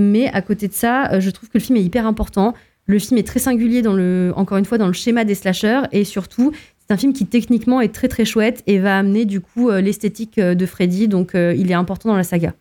Mais à côté de ça, euh, je trouve que le film est hyper important. Le film est très singulier dans le, encore une fois, dans le schéma des slashers et surtout, c'est un film qui techniquement est très très chouette et va amener du coup euh, l'esthétique euh, de Freddy. Donc, euh, il est important dans la saga.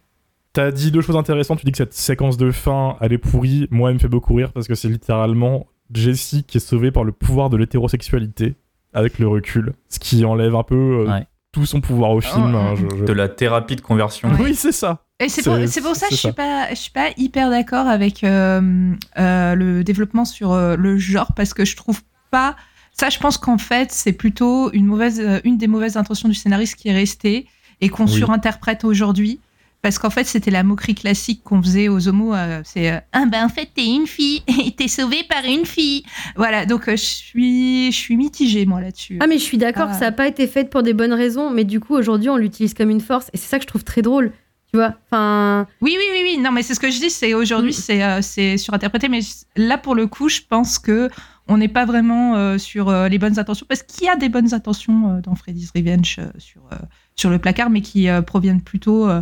T'as dit deux choses intéressantes. Tu dis que cette séquence de fin, elle est pourrie. Moi, elle me fait beaucoup rire parce que c'est littéralement Jessie qui est sauvée par le pouvoir de l'hétérosexualité avec le recul. Ce qui enlève un peu euh, Ouais. tout son pouvoir au film. Oh, hein, je- je- De la thérapie de conversion. Oui, c'est ça. Et c'est pour, C'est- c'est pour ça que je suis ça. pas, je suis pas hyper d'accord avec euh, euh, le développement sur euh, le genre parce que je trouve pas. Ça, je pense qu'en fait, c'est plutôt une mauvaise, euh, une des mauvaises intentions du scénariste qui est restée et qu'on Oui. surinterprète aujourd'hui. Parce qu'en fait, c'était la moquerie classique qu'on faisait aux homos. euh, c'est euh, ah ben en fait t'es une fille et t'es sauvée par une fille. Voilà, donc euh, je suis, je suis mitigée moi là-dessus. Ah, mais je suis d'accord Ah. que ça n'a pas été fait pour des bonnes raisons, mais du coup, aujourd'hui, on l'utilise comme une force et c'est ça que je trouve très drôle. Tu vois Enfin. Oui, oui, oui, oui. Non, mais c'est ce que je dis. C'est aujourd'hui, Mm. c'est euh, c'est surinterprété. Mais là, pour le coup, je pense que on n'est pas vraiment euh, sur euh, les bonnes intentions, parce qu'il y a des bonnes intentions euh, dans Freddy's Revenge euh, sur euh, sur le placard, mais qui euh, proviennent plutôt euh,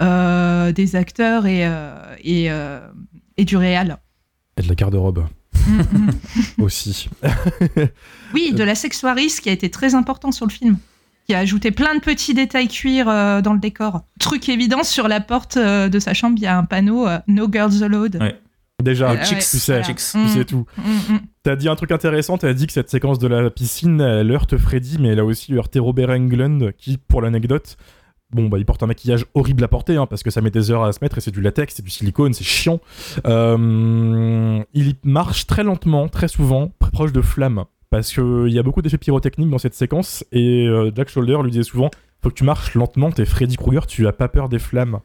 euh, des acteurs et euh, et, euh, et du réel. Et de la garde-robe Mm, mm. aussi. Oui, de la sexuaris qui a été très important sur le film. Qui a ajouté plein de petits détails cuir euh, dans le décor. Truc évident, sur la porte euh, de sa chambre, il y a un panneau euh, No Girls Allowed. Ouais. Déjà, Euh, tu ouais, sais, voilà. chicks, tu Mm. sais tout. Mm, mm. T'as dit un truc intéressant, t'as dit que cette séquence de la piscine, elle heurte Freddy, mais elle a aussi heurté Robert Englund, qui, pour l'anecdote, Bon, bah, il porte un maquillage horrible à porter, hein, parce que ça met des heures à se mettre et c'est du latex, c'est du silicone, c'est chiant. Euh, il marche très lentement, très souvent, très proche de flammes, parce qu'il y a beaucoup d'effets pyrotechniques dans cette séquence, et euh, Jack Shoulder lui disait souvent Faut que tu marches lentement, t'es Freddy Krueger, tu as pas peur des flammes.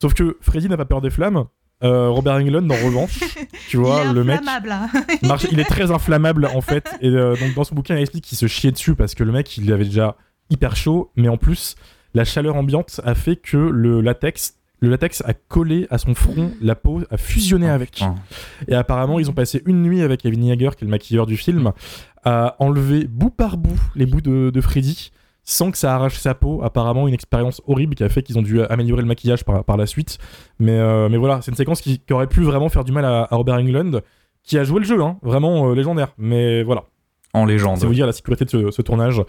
Sauf que Freddy n'a pas peur des flammes. Euh, Robert Englund, en revanche, tu vois, il est le mec. inflammable, hein. marche- il est très inflammable en fait. Et euh, donc dans son bouquin, il explique qu'il se chiait dessus parce que le mec, il avait déjà hyper chaud, mais en plus, la chaleur ambiante a fait que le latex, le latex a collé à son front, la peau a fusionné Oh, avec. putain. Et apparemment, ils ont passé une nuit avec Kevin Yeager, qui est le maquilleur du film, à enlever bout par bout les bouts de, de Freddy sans que ça arrache sa peau. Apparemment, une expérience horrible qui a fait qu'ils ont dû améliorer le maquillage par, par la suite. Mais, euh, mais voilà, c'est une séquence qui, qui aurait pu vraiment faire du mal à, à Robert Englund, qui a joué le jeu, hein, vraiment euh, légendaire. Mais voilà, En légende. c'est vous dire la sécurité de ce, ce tournage.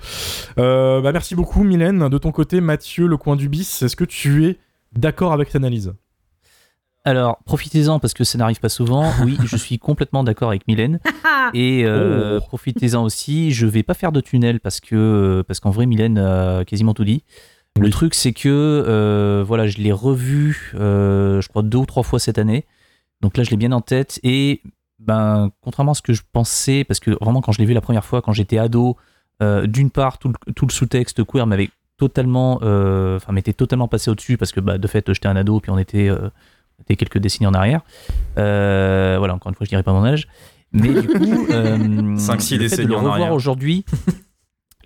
Euh, bah, merci beaucoup, Mylène. De ton côté, Mathieu, le coin du bis, est-ce que tu es d'accord avec cette analyse? Alors, profitez-en parce que ça n'arrive pas souvent. Oui, je suis complètement d'accord avec Mylène. Et euh, Oh. profitez-en aussi. Je vais pas faire de tunnel parce que parce qu'en vrai, Mylène a quasiment tout dit. Le truc, c'est que euh, voilà, je l'ai revu, euh, je crois deux ou trois fois cette année. Donc là, je l'ai bien en tête. Et ben, contrairement à ce que je pensais, parce que vraiment, quand je l'ai vu la première fois, quand j'étais ado, euh, d'une part, tout le, tout le sous-texte queer m'avait totalement, euh, enfin, m'était totalement passé au-dessus parce que bah, de fait, j'étais un ado, puis on était, était quelques décennies en arrière. Euh, voilà, encore une fois, je dirais pas mon âge. Mais du coup, euh, Cinq, six le fait de le revoir aujourd'hui,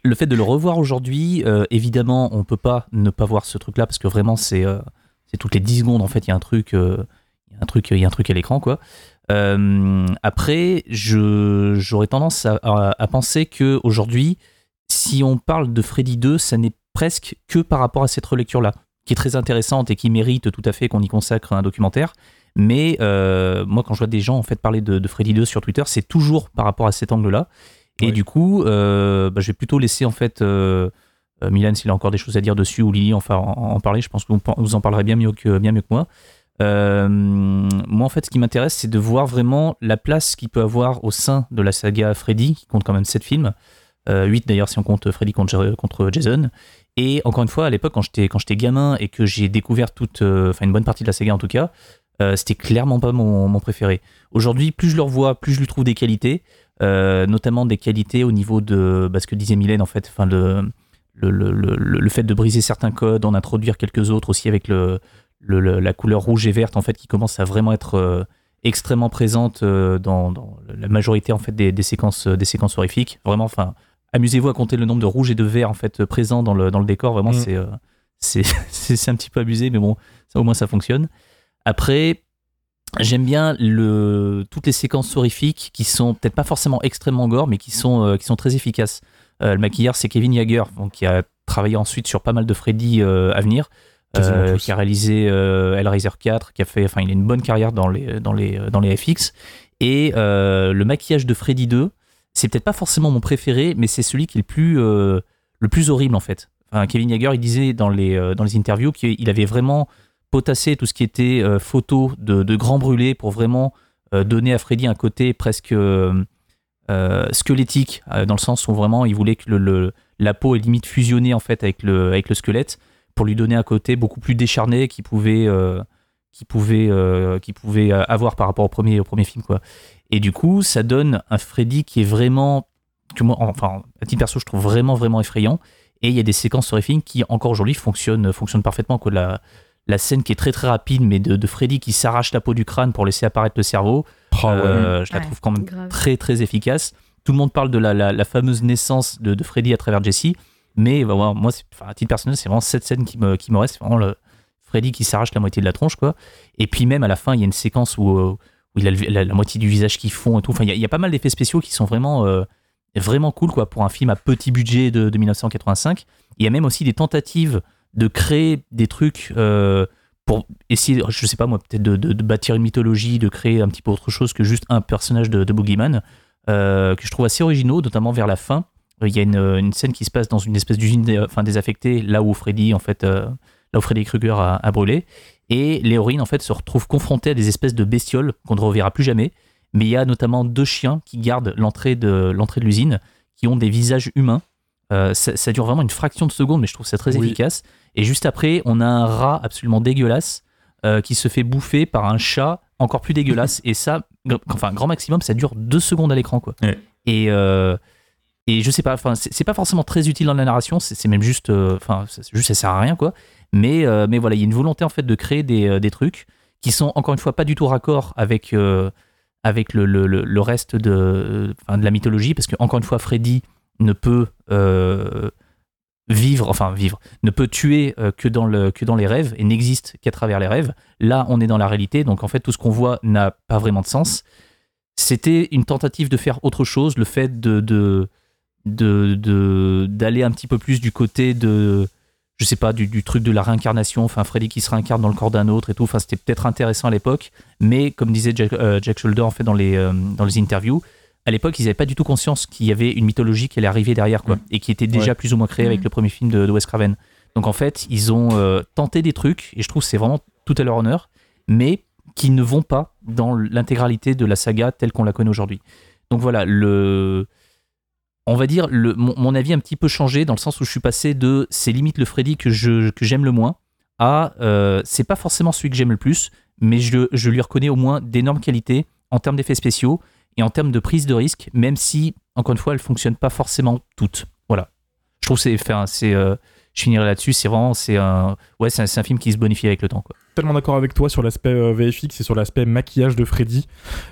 le fait de le revoir aujourd'hui, euh, évidemment, on peut pas ne pas voir ce truc-là parce que vraiment, c'est euh, c'est toutes les 10 secondes en fait, il y a un truc, il y a un truc, il y a un truc à l'écran quoi. Après, je j'aurais tendance à, à- à penser que aujourd'hui, si on parle de Freddy 2, ça n'est presque que par rapport à cette relecture-là, qui est très intéressante et qui mérite tout à fait qu'on y consacre un documentaire. Mais euh, moi, quand je vois des gens en fait parler de, de Freddy 2 sur Twitter, c'est toujours par rapport à cet angle-là. Et du coup, euh, bah, je vais plutôt laisser en fait euh, Milan s'il a encore des choses à dire dessus ou Lily enfin en, en parler. Je pense que vous, vous en parlerez bien mieux que bien mieux que moi. Moi, en fait, ce qui m'intéresse, c'est de voir vraiment la place qu'il peut avoir au sein de la saga Freddy, qui compte quand même 7 films. Euh, 8 d'ailleurs, si on compte Freddy contre, contre Jason. Et encore une fois, à l'époque, quand j'étais quand j'étais gamin et que j'ai découvert toute, euh, enfin une bonne partie de la saga en tout cas, euh, c'était clairement pas mon, mon préféré. Aujourd'hui, plus je le revois, plus je lui trouve des qualités, euh, notamment des qualités au niveau de bah, ce que disait Mylène en fait, enfin le, le, le, le, le fait de briser certains codes, en introduire quelques autres aussi avec le, la couleur rouge et verte en fait qui commence à vraiment être extrêmement présente dans, dans la majorité en fait des, des séquences des séquences horrifiques. Vraiment, enfin, amusez-vous à compter le nombre de rouge et de vert en fait présents dans le, dans le décor. Vraiment, Mm. c'est euh, c'est c'est un petit peu abusé, mais bon, ça au moins ça fonctionne. Après, j'aime bien le, toutes les séquences horrifiques qui sont peut-être pas forcément extrêmement gore, mais qui sont, euh, qui sont très efficaces. Euh, le maquilleur, c'est Kevin Yeager, donc, qui a travaillé ensuite sur pas mal de Freddy euh, à venir, euh, qui a réalisé euh, Hellraiser 4, qui a fait, enfin, il a une bonne carrière dans les, dans les, dans les FX. Et euh, le maquillage de Freddy 2, c'est peut-être pas forcément mon préféré, mais c'est celui qui est le plus, euh, horrible en fait. Kevin Yeager, il disait dans les, euh, interviews qu'il avait vraiment potassé tout ce qui était euh, photo de, grands brûlés pour vraiment donner à Freddy un côté presque squelettique, dans le sens où vraiment il voulait que la peau est limite fusionnée en fait avec le, squelette pour lui donner un côté beaucoup plus décharné qu'il pouvait, avoir par rapport au premier, film. Et du coup, ça donne un Freddy qui est vraiment, que moi, enfin, à titre perso, je trouve vraiment, vraiment effrayant. Et il y a des séquences horrifiques qui, encore aujourd'hui, fonctionnent, fonctionnent parfaitement. Quoi. La, la scène qui est très très rapide, mais de, de Freddy qui s'arrache la peau du crâne pour laisser apparaître le cerveau, Oh, ouais. euh, je la Ouais. trouve quand même Grave. très très efficace. Tout le monde parle de la, la- la fameuse naissance de, de Freddy à travers Jesse, mais bah, voilà, moi, à titre personnel, c'est vraiment cette scène qui me, qui me reste, c'est vraiment le Freddy qui s'arrache la moitié de la tronche, quoi. Et puis même à la fin, il y a une séquence où, euh, où il a la, moitié du visage qui fond et tout. Enfin, il y a, pas mal d'effets spéciaux qui sont vraiment, euh, vraiment cool, quoi, pour un film à petit budget de, de 1985. Il y a même aussi des tentatives de créer des trucs. euh, pour essayer, je sais pas moi, peut-être de, bâtir une mythologie, de créer un petit peu autre chose que juste un personnage de, de Boogeyman, euh, que je trouve assez originaux, notamment vers la fin. Il y a une, scène qui se passe dans une espèce d'usine enfin, désaffectée, là où Freddy, en fait, là où Freddy Krueger a brûlé. Et l'héroïne, en fait, se retrouve confrontée à des espèces de bestioles qu'on ne reverra plus jamais. Mais il y a notamment deux chiens qui gardent l'entrée de l'entrée de l'usine, qui ont des visages humains. Euh, ça, ça dure vraiment une fraction de seconde, mais je trouve ça très Oui. efficace. Et juste après, on a un rat absolument dégueulasse euh, qui se fait bouffer par un chat encore plus dégueulasse. et ça, enfin, grand maximum, ça dure deux secondes à l'écran, quoi. Ouais. Et, euh, et je sais pas, enfin, c'est pas forcément très utile dans la narration, c'est même juste, enfin, juste ça sert à rien, quoi. Mais, euh, mais voilà, il y a une volonté en fait de créer des, euh, des trucs qui sont encore une fois pas du tout raccord avec, euh, avec le, le- le- reste de, de la mythologie, parce que encore une fois, Freddy ne peut vivre, enfin vivre, ne peut tuer que, dans le, que dans les rêves et n'existe qu'à travers les rêves. Là, on est dans la réalité, donc en fait, tout ce qu'on voit n'a pas vraiment de sens. C'était une tentative de faire autre chose, le fait de de- de- de- d'aller un petit peu plus du côté de je sais pas du, du truc de la réincarnation enfin Freddy qui se réincarne dans le corps d'un autre et tout enfin c'était peut-être intéressant à l'époque mais comme disait Jack, euh, Jack Shoulder en fait dans les euh, dans les interviews à l'époque ils n'avaient pas du tout conscience qu'il y avait une mythologie qui allait arriver derrière quoi Mm. et qui était déjà Ouais. plus ou moins créée avec Mm. le premier film de, de Wes Craven donc en fait ils ont euh, tenté des trucs et je trouve que c'est vraiment tout à leur honneur mais qui ne vont pas dans l'intégralité de la saga telle qu'on la connaît aujourd'hui donc voilà le on va dire, mon, avis a un petit peu changé dans le sens où je suis passé de c'est limite le Freddy que j'aime le moins à euh, c'est pas forcément celui que j'aime le plus, mais je, lui reconnais au moins d'énormes qualités en termes d'effets spéciaux et en termes de prise de risque, même si, encore une fois, elles fonctionnent pas forcément toutes. Voilà. Je trouve que c'est euh, je finirai là-dessus, c'est vraiment. C'est un, ouais, c'est un, c'est un film qui se bonifie avec le temps. Quoi. tellement d'accord avec toi sur l'aspect euh, VFX et sur l'aspect maquillage de Freddy.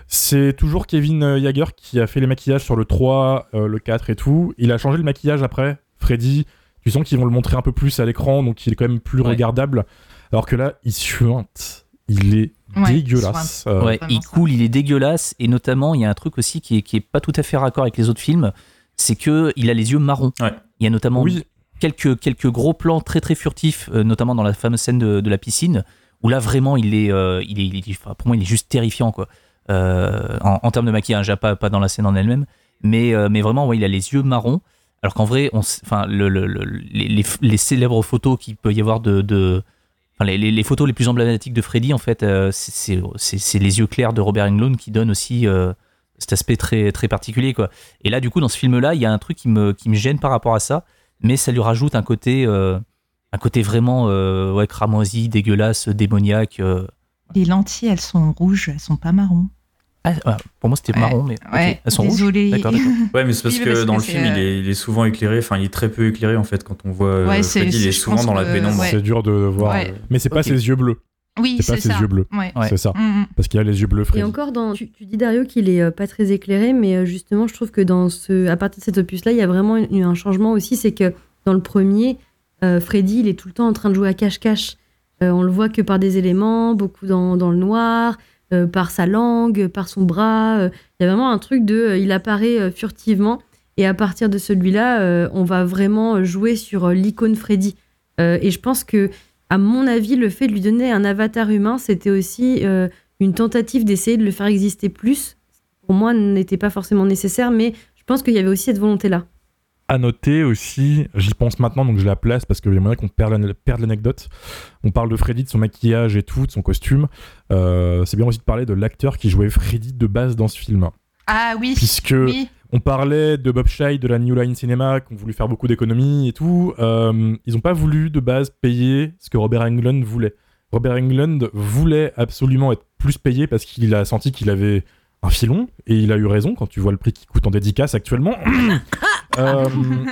C'est toujours Kevin euh, Yeager qui a fait les maquillages sur le 3, euh, le 4 et tout. Il a changé le maquillage après. Freddy, tu sens qu'ils vont le montrer un peu plus à l'écran, donc il est quand même plus Ouais. regardable. Alors que là, il suinte. Il est Ouais, dégueulasse. Euh, Ouais, il coule, il est dégueulasse, et notamment, il y a un truc aussi qui est, qui est pas tout à fait raccord avec les autres films, c'est que il a les yeux marrons. Ouais. Il y a notamment oui, quelques, quelques gros plans très très furtifs, euh, notamment dans la fameuse scène de, de la piscine, où là vraiment il est, euh, il est, pour moi il est juste terrifiant quoi. Euh, en, en termes de maquillage, hein, pas, pas dans la scène en elle-même, mais, mais vraiment ouais, il a les yeux marrons, alors qu'en vrai, enfin, le, le- le- les, les, célèbres photos qu'il peut y avoir de, de les, photos les plus emblématiques de Freddy en fait, c'est- les yeux clairs de Robert Englund qui donnent aussi cet aspect très très particulier quoi. Et là du coup dans ce film là, il y a un truc qui me, qui me gêne par rapport à ça mais ça lui rajoute un côté, euh, un côté vraiment euh, ouais, cramoisi, dégueulasse, démoniaque. euh. Les lentilles, elles sont rouges, elles sont pas marron. Ah, ah, pour moi, c'était Ouais, marron, mais elles sont rouges. désolé. D'accord, d'accord. Ouais, mais c'est parce Oui, que parce que dans le film, il, est, il est souvent éclairé. Enfin, il est très peu éclairé en fait quand on voit Ouais, c'est- Freddy. Il est souvent dans la pénombre. c'est dur de voir. Ouais. Mais c'est pas Ok. ses yeux bleus. Oui, C'est ses ça. yeux bleus. Ouais. C'est ça. Mm, mm. Parce qu'il a les yeux bleus, Et encore, dans, tu, tu dis Dario qu'il est euh, pas très éclairé, mais euh, justement, je trouve que dans ce, à partir de cet opus-là, il y a vraiment une- un changement aussi, c'est que dans le premier, euh, Freddy, il est tout le temps en train de jouer à cache-cache. Euh, on le voit que par des éléments, beaucoup dans, dans le noir, euh, par sa langue, par son bras. euh, Il y a vraiment un truc de, euh, il apparaît euh, furtivement. Et à partir de celui-là, euh, on va vraiment jouer sur euh, l'icône Freddy. Euh, et je pense que, à mon avis, le fait de lui donner un avatar humain, c'était aussi euh, une tentative d'essayer de le faire exister plus. Pour moi, n'était pas forcément nécessaire, mais je pense qu'il y avait aussi cette volonté-là. À noter aussi, j'y pense maintenant, donc je la place parce qu'il y a moyen qu'on perde l'ane- perde l'anecdote. On parle de Freddy, de son maquillage et tout, de son costume. Euh, c'est bien aussi de parler de l'acteur qui jouait Freddy de base dans ce film. Ah oui. Puisque Oui. On parlait de Bob Scheid, de la New Line Cinema, qui ont voulu faire beaucoup d'économies et tout. Euh, ils n'ont pas voulu de base payer ce que Robert Englund voulait. Robert Englund voulait absolument être plus payé parce qu'il a senti qu'il avait un filon, et il a eu raison quand tu vois le prix qui coûte en dédicace actuellement. Euh,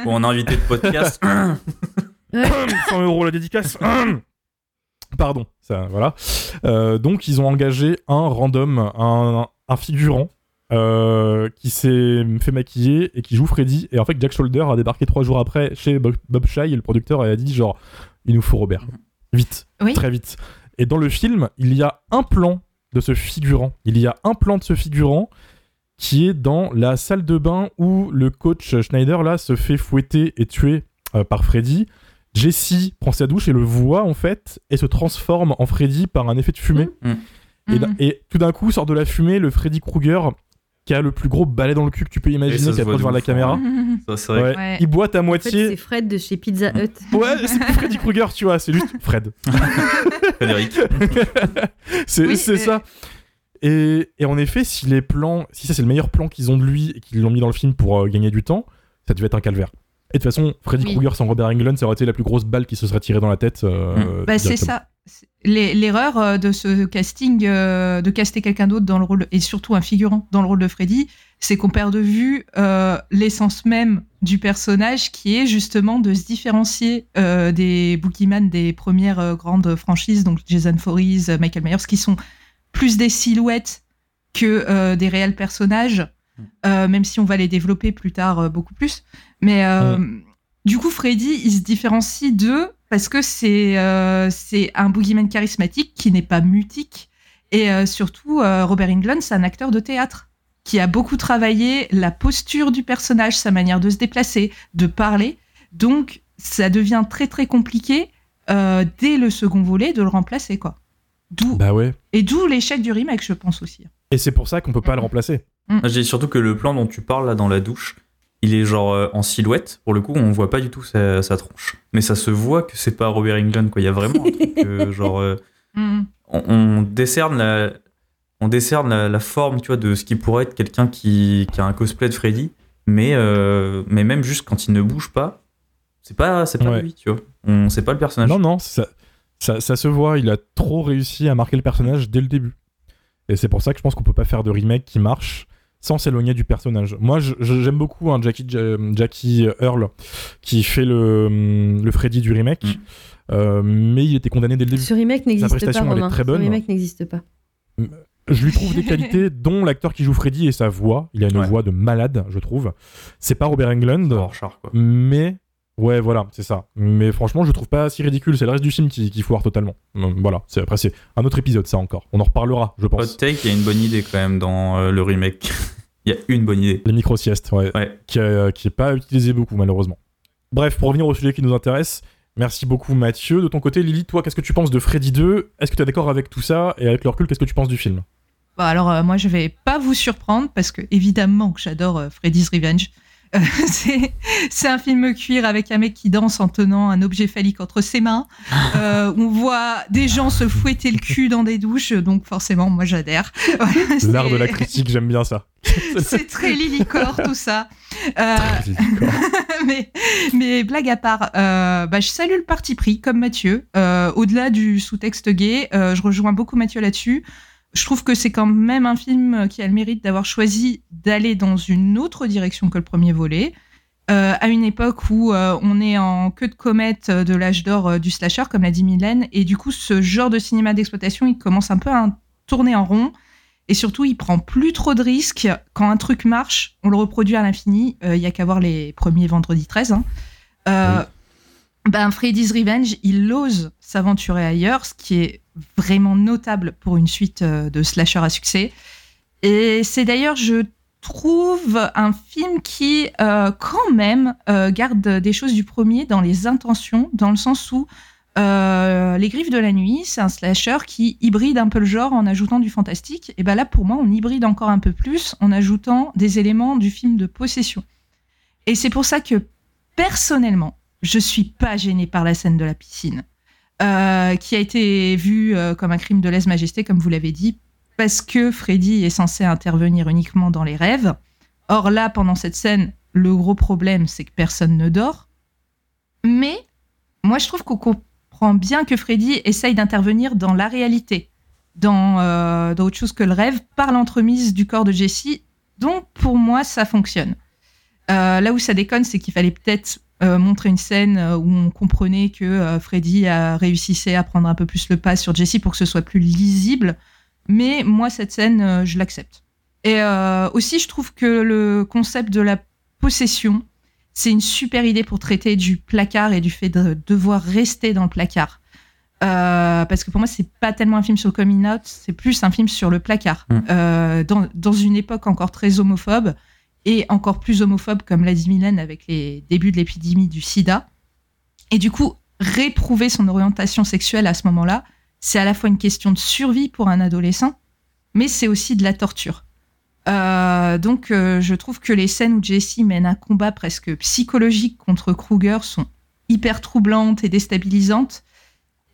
Pour un invité de podcast. 100 euros la dédicace. Pardon, ça, voilà. Euh, donc, ils ont engagé un random, un, un figurant euh, qui s'est fait maquiller et qui joue Freddy. Et en fait, Jack Shoulder a débarqué trois jours après chez Bob, Bob Shy et le producteur a dit genre, il nous faut Robert. Vite, Oui. très vite. Et dans le film, il y a un plan de ce figurant. Il y a un plan de ce figurant qui est dans la salle de bain où le coach Schneider là se fait fouetter et tuer euh, par Freddy. Jesse prend sa douche et le voit en fait et se transforme en Freddy par un effet de fumée. Et, Mhm. et tout d'un coup sort de la fumée le Freddy Krueger qui a le plus gros balai dans le cul que tu peux imaginer qui approche vers la de ouf, caméra. Ça, c'est vrai. Ouais. Ouais. Il boite à En fait, moitié. c'est Fred de chez Pizza Hut. ouais, c'est plus Freddy Krueger, tu vois, c'est juste Fred. Frédéric. c'est Oui, c'est euh, ça. Et, et en effet, si les plans, si ça c'est le meilleur plan qu'ils ont de lui et qu'ils l'ont mis dans le film pour euh, gagner du temps, ça devait être un calvaire. Et de toute façon, Freddy Oui. Krueger sans Robert Englund, ça aurait été la plus grosse balle qui se serait tirée dans la tête. euh, Bah, c'est ça. L'erreur euh, de ce casting, euh, de caster quelqu'un d'autre dans le rôle, et surtout un figurant dans le rôle de Freddy, c'est qu'on perd de vue euh, l'essence même du personnage qui est justement de se différencier euh, des boogeyman des premières euh, grandes franchises, donc Jason Voorhees, Michael Myers, qui sont plus des silhouettes que des réels personnages, euh, même si on va les développer plus tard beaucoup plus. Mais du coup, Freddy, il se différencie d'eux parce que c'est euh, c'est un boogeyman charismatique qui n'est pas mutique. Et euh, surtout, euh, Robert Englund, c'est un acteur de théâtre qui a beaucoup travaillé la posture du personnage, sa manière de se déplacer, de parler. Donc, ça devient très très compliqué euh, dès le second volet de le remplacer, quoi. D'où Bah ouais. et d'où l'échec du remake, je pense aussi. Et c'est pour ça qu'on peut pas le remplacer. Je dis surtout que le plan dont tu parles là dans la douche, il est genre euh, en silhouette. Pour le coup, on voit pas du tout sa, sa tronche. Mais ça se voit que c'est pas Robert Englund, quoi. Il y a vraiment un truc, euh, genre. euh, Mhm. on, on décerne la. On décerne la, la forme, tu vois, de ce qui pourrait être quelqu'un qui, qui a un cosplay de Freddy, mais, euh, mais même juste quand il ne bouge pas, c'est pas, c'est pas Ouais. lui, tu vois. On sait pas le personnage. Non, non, ça, ça, ça se voit. Il a trop réussi à marquer le personnage dès le début. Et c'est pour ça que je pense qu'on peut pas faire de remake qui marche sans s'éloigner du personnage. Moi, j'aime beaucoup hein, Jackie, Ja- Jackie Earl qui fait le, le Freddy du remake, Mm. Euh, mais il était condamné dès le début. Ce remake n'existe pas, prestation, elle est Romain. très bonne. Ce remake n'existe pas. Je lui trouve des qualités, dont l'acteur qui joue Freddy et sa voix. Il a une Ouais. voix de malade, je trouve. C'est pas Robert Englund, quoi. mais ouais, voilà, c'est ça. Mais franchement, je le trouve pas si ridicule. C'est le reste du film qui, qui foire totalement. Voilà. C'est après c'est un autre épisode, ça encore. On en reparlera, je Hot pense. take, il y a une bonne idée quand même dans euh, le remake. Il y a une bonne idée. Les micro siestes, ouais, Ouais. qui, euh, qui est pas utilisé beaucoup malheureusement. Bref, pour revenir au sujet qui nous intéresse. Merci beaucoup Mathieu. De ton côté, Lily, toi, qu'est-ce que tu penses de Freddy 2 Est-ce que tu es d'accord avec tout ça? Et avec le recul, qu'est-ce que tu penses du film? Bon, alors, euh, moi, je vais pas vous surprendre parce que, évidemment, que j'adore euh, Freddy's Revenge. Euh, c'est un film cuir avec un mec qui danse en tenant un objet phallique entre ses mains. Euh, on voit des gens se fouetter le cul dans des douches, donc forcément, moi, j'adhère. Voilà, L'art de la critique, j'aime bien ça. C'est très lilicore, tout ça. Euh, mais, mais blague à part, euh, bah, je salue le parti pris, comme Mathieu. Euh, Au-delà du sous-texte gay, je rejoins beaucoup Mathieu là-dessus. Je trouve que c'est quand même un film qui a le mérite d'avoir choisi d'aller dans une autre direction que le premier volet. Euh, à une époque où euh, on est en queue de comète de l'âge d'or euh, du slasher, comme l'a dit Mylène, et du coup, ce genre de cinéma d'exploitation, il commence un peu à tourner en rond. Et surtout, il prend plus trop de risques. Quand un truc marche, on le reproduit à l'infini. Il y a qu'à voir les premiers vendredis 13. hein. Euh, ben, Freddy's Revenge, il ose s'aventurer ailleurs, ce qui est vraiment notable pour une suite euh, de slasher à succès. Et c'est d'ailleurs, je trouve, un film qui, euh, quand même, euh, garde des choses du premier dans les intentions, dans le sens où euh, Les Griffes de la Nuit, c'est un slasher qui hybride un peu le genre en ajoutant du fantastique. Et ben là, pour moi, on hybride encore un peu plus en ajoutant des éléments du film de possession. Et c'est pour ça que, personnellement, je suis pas gênée par la scène de la piscine, euh, qui a été vue euh, comme un crime de lèse-majesté, comme vous l'avez dit, parce que Freddy est censé intervenir uniquement dans les rêves. Or là, pendant cette scène, le gros problème, c'est que personne ne dort. Mais moi, je trouve qu'on comprend bien que Freddy essaye d'intervenir dans la réalité, dans, euh, autre chose que le rêve, par l'entremise du corps de Jessie. Donc, pour moi, ça fonctionne. Là où ça déconne, c'est qu'il fallait peut-être euh, montrer une scène euh, où on comprenait que euh, Freddy a réussissait à prendre un peu plus le pas sur Jessie pour que ce soit plus lisible. Mais moi, cette scène, euh, je l'accepte. Et aussi, je trouve que le concept de la possession, c'est une super idée pour traiter du placard et du fait de devoir rester dans le placard. Parce que pour moi, c'est pas tellement un film sur le coming out, c'est plus un film sur le placard. Mm. Euh, dans, dans une époque encore très homophobe, et encore plus homophobe, comme l'a dit Mylène, avec les débuts de l'épidémie du sida. Et du coup, réprouver son orientation sexuelle à ce moment-là, c'est à la fois une question de survie pour un adolescent, mais c'est aussi de la torture. Euh, donc, euh, je trouve que les scènes où Jessie mène un combat presque psychologique contre Kruger sont hyper troublantes et déstabilisantes.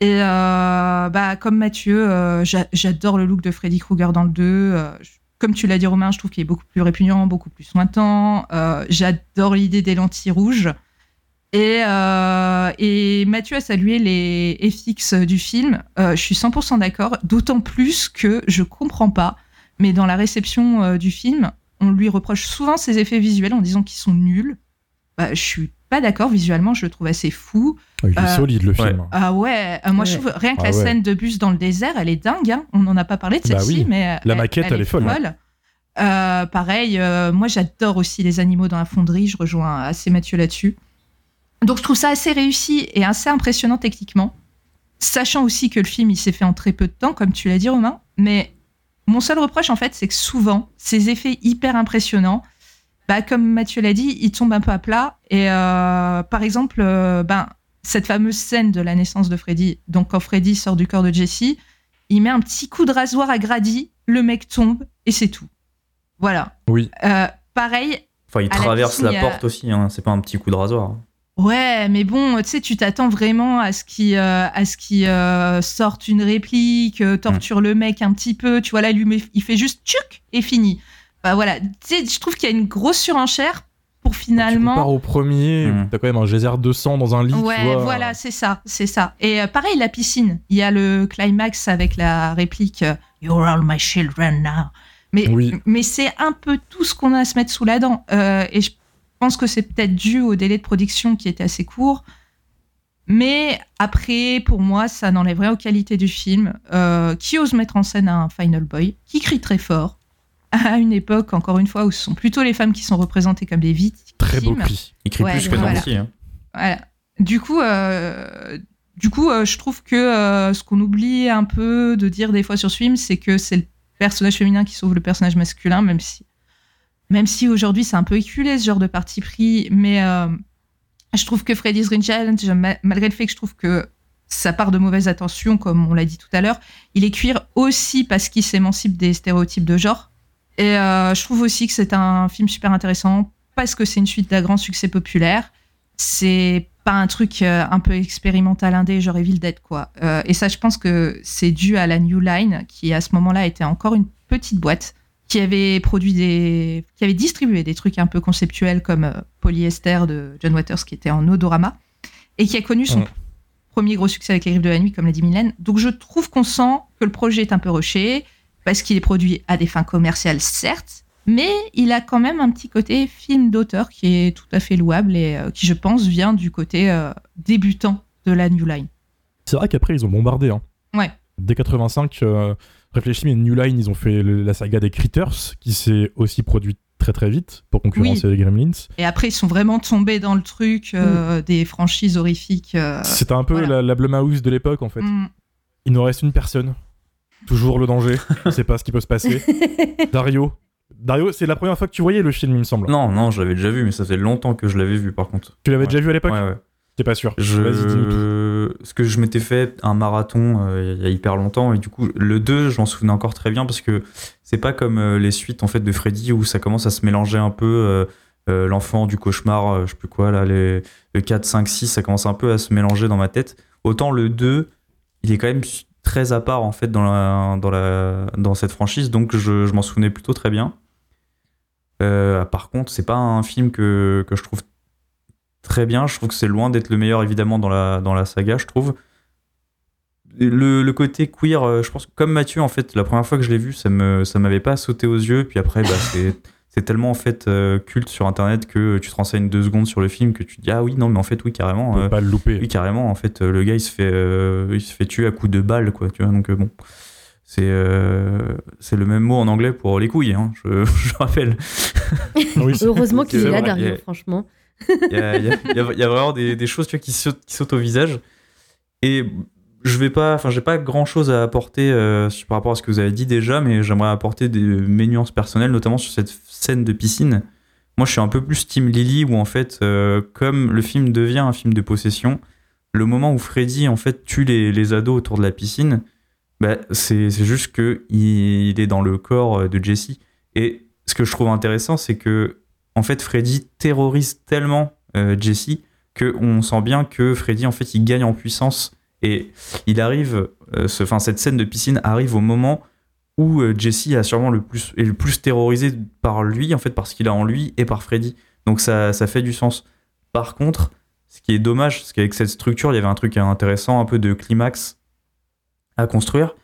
Et euh, bah, comme Mathieu, j'a- j'adore le look de Freddy Krueger dans le 2. Euh, je- comme tu l'as dit, Romain, je trouve qu'il est beaucoup plus répugnant, beaucoup plus sointant. Euh, j'adore l'idée des lentilles rouges. Et, euh, Mathieu a salué les FX du film. Euh, je suis 100% d'accord, d'autant plus que je comprends pas, mais dans la réception du film, on lui reproche souvent ses effets visuels en disant qu'ils sont nuls. Bah, je suis pas d'accord, visuellement, je le trouve assez fou. Il est Euh, solide le ouais. film. Ah ouais, euh, moi je trouve rien que Ah la ouais. scène de bus dans le désert, elle est dingue. hein. On n'en a pas parlé de Bah celle-ci, oui. mais La maquette, elle est folle. Euh, pareil, euh, moi j'adore aussi les animaux dans la fonderie. Je rejoins assez Mathieu là-dessus. Donc je trouve ça assez réussi et assez impressionnant techniquement, sachant aussi que le film il s'est fait en très peu de temps, comme tu l'as dit Romain. Mais mon seul reproche en fait, c'est que souvent ces effets hyper impressionnants, bah, comme Mathieu l'a dit, ils tombent un peu à plat. Et euh, par exemple, euh, ben cette fameuse scène de la naissance de Freddy, donc quand Freddy sort du corps de Jesse, il met un petit coup de rasoir à Grady, le mec tombe et c'est tout. Voilà. Oui. Euh, pareil, Enfin, il la traverse piscine, la il porte aussi, hein, c'est pas un petit coup de rasoir. Ouais, mais bon, tu sais, tu t'attends vraiment à ce qu'il euh, à ce qu'il euh, sorte une réplique, euh, torture le mec un petit peu. Tu vois là, il lui met- il fait juste tchuc et fini. Bah voilà, je trouve qu'il y a une grosse surenchère pour finalement. au premier, Mm. t'as quand même un geyser de sang dans un lit. tu Ouais, vois. voilà, c'est ça, c'est ça. Et euh, pareil, la piscine. Il y a le climax avec la réplique euh, You're all my children now. Mais, Oui. mais c'est un peu tout ce qu'on a à se mettre sous la dent. Euh, et je pense que c'est peut-être dû au délai de production qui était assez court. Mais après, pour moi, ça n'enlève rien aux qualités du film. Euh, qui ose mettre en scène un Final Boy Qui crie très fort À une époque, encore une fois, où ce sont plutôt les femmes qui sont représentées comme des victimes. Très beau crie Ouais, plus que voilà. Nancy. Hein. Voilà. Du coup, euh, du coup, euh, je trouve que euh, ce qu'on oublie un peu de dire des fois sur ce film, c'est que c'est le personnage féminin qui sauve le personnage masculin, même si, même si aujourd'hui c'est un peu éculé ce genre de parti pris, mais je trouve que Freddy's Green Challenge, ma- malgré le fait que je trouve que ça part de mauvaises attentions, comme on l'a dit tout à l'heure, il est cuir aussi parce qu'il s'émancipe des stéréotypes de genre. Et euh, je trouve aussi que c'est un film super intéressant parce que c'est une suite d'un grand succès populaire. C'est pas un truc euh, un peu expérimental indé, genre Evil Dead, quoi. Euh, et ça, je pense que c'est dû à la New Line, qui à ce moment-là était encore une petite boîte, qui avait produit des. qui avait distribué des trucs un peu conceptuels comme Polyester de John Waters, qui était en odorama, et qui a connu son premier gros succès avec Les Griffes de la Nuit, comme l'a dit Mylène. Donc je trouve qu'on sent que le projet est un peu rushé, parce qu'il est produit à des fins commerciales, certes, mais il a quand même un petit côté film d'auteur qui est tout à fait louable et euh, qui, je pense, vient du côté euh, débutant de la New Line. C'est vrai qu'après, ils ont bombardé. Hein. Ouais. Dès 85, euh, réfléchis, mais New Line, ils ont fait la saga des Critters, qui s'est aussi produite très très vite pour concurrencer les Gremlins. Et après, ils sont vraiment tombés dans le truc euh, des franchises horrifiques. euh, C'était un peu voilà. la, la Blumhouse de l'époque, en fait. mm. Il nous reste une personne. Toujours le danger. On sait pas ce qui peut se passer. Dario. Dario, c'est la première fois que tu voyais le film, il me semble. Non, non, je l'avais déjà vu, mais ça fait longtemps que je l'avais vu par contre. Tu l'avais Ouais. déjà vu à l'époque Ouais, ouais. T'es pas sûr Vas-y, dis-nous tout. Je... Parce que je m'étais fait un marathon euh, il y a hyper longtemps et du coup le 2 je m'en souvenais encore très bien parce que c'est pas comme euh, les suites en fait de Freddy où ça commence à se mélanger un peu euh, euh, l'enfant du cauchemar euh, je sais plus quoi là les le 4 5 6 ça commence un peu à se mélanger dans ma tête autant le 2 il est quand même très à part en fait dans la dans la dans cette franchise donc je, je m'en souvenais plutôt très bien Euh, par contre c'est pas un film que, que je trouve très bien. Je trouve que c'est loin d'être le meilleur, évidemment, dans la, dans la saga, je trouve. Le, le côté queer, euh, je pense comme Mathieu, en fait, la première fois que je l'ai vu, ça me ça m'avait pas sauté aux yeux. Puis après, bah, c'est c'est tellement en fait euh, culte sur Internet que tu te renseignes deux secondes sur le film que tu te dis ah oui non mais en fait oui carrément On peut euh, pas le louper. oui carrément en fait euh, le gars il se fait euh, il se fait tuer à coups de balle quoi tu vois donc euh, bon c'est euh, c'est le même mot en anglais pour les couilles hein, je, je rappelle Oui, c'est- Heureusement qu'il est là, yeah. franchement. il y a, y y y vraiment des, des choses tu vois, qui, sautent, qui sautent au visage. Et je vais pas, enfin, j'ai pas grand chose à apporter euh, par rapport à ce que vous avez dit déjà, mais j'aimerais apporter des, mes nuances personnelles, notamment sur cette scène de piscine. Moi, je suis un peu plus Team Lily, où en fait, euh, comme le film devient un film de possession, le moment où Freddy en fait tue les, les ados autour de la piscine, bah, c'est juste que il, il est dans le corps de Jesse. Et ce que je trouve intéressant, c'est que en fait, Freddy terrorise tellement euh, Jesse que on sent bien que Freddy, en fait, il gagne en puissance et il arrive, euh, ce, cette scène de piscine arrive au moment où euh, Jesse a sûrement le plus, est le plus terrorisé par lui, en fait, parce qu'il a en lui et par Freddy. Donc ça, ça fait du sens. Par contre, Ce qui est dommage, c'est qu'avec cette structure, il y avait un truc intéressant, un peu de climax à construire.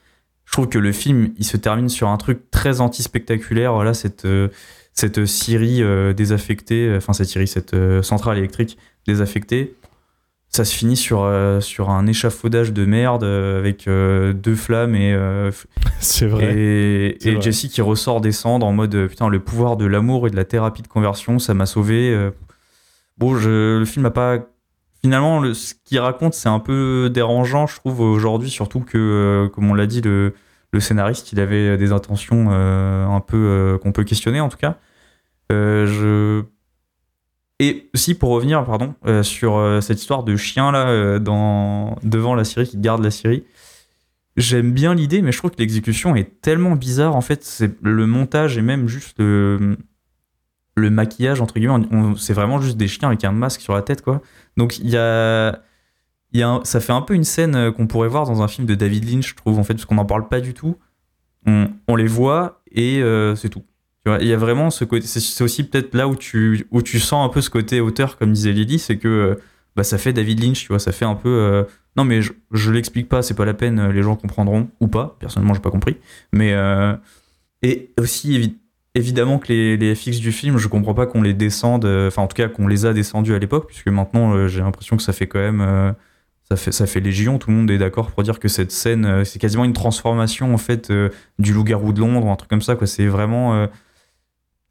Je trouve que le film, il se termine sur un truc très anti-spectaculaire. Voilà, cette, euh, cette euh, désaffectée, enfin cette cette centrale électrique désaffectée. Ça se finit sur, euh, sur un échafaudage de merde euh, avec euh, deux flammes et, C'est vrai. et, et vrai. Jesse qui ressort des cendres en mode putain, le pouvoir de l'amour et de la thérapie de conversion, ça m'a sauvé. Bon, je, le film a pas. Finalement, le- ce qu'il raconte, c'est un peu dérangeant, je trouve, aujourd'hui, surtout que, comme on l'a dit, le, le scénariste, il avait des intentions un peu qu'on peut questionner, en tout cas. Je. Et aussi pour revenir, pardon, euh, sur euh, cette histoire de chien là euh, dans devant la Syrie qui garde la Syrie. J'aime bien l'idée, mais je trouve que l'exécution est tellement bizarre. En fait, c'est le montage et même juste le, le maquillage entre guillemets. c'est vraiment juste des chiens avec un masque sur la tête, quoi. Donc il y a, y a un- ça fait un peu une scène qu'on pourrait voir dans un film de David Lynch, je trouve, en fait, parce qu'on n'en parle pas du tout. On, les voit et c'est tout. Il y a vraiment ce côté. C'est aussi peut-être là où tu, où tu sens un peu ce côté auteur, comme disait Lily, c'est que euh, bah, ça fait David Lynch, tu vois, ça fait un peu. euh, non, mais je, je l'explique pas, c'est pas la peine, euh, les gens comprendront ou pas. Personnellement, j'ai pas compris. Mais. et aussi, évi- évidemment, que les, les FX du film, je comprends pas qu'on les descende, enfin, en tout cas, qu'on les a descendus à l'époque, puisque maintenant, j'ai l'impression que ça fait quand même. ça fait, ça fait légion, tout le monde est d'accord pour dire que cette scène, c'est quasiment une transformation en fait du loup-garou de Londres, un truc comme ça. quoi. C'est vraiment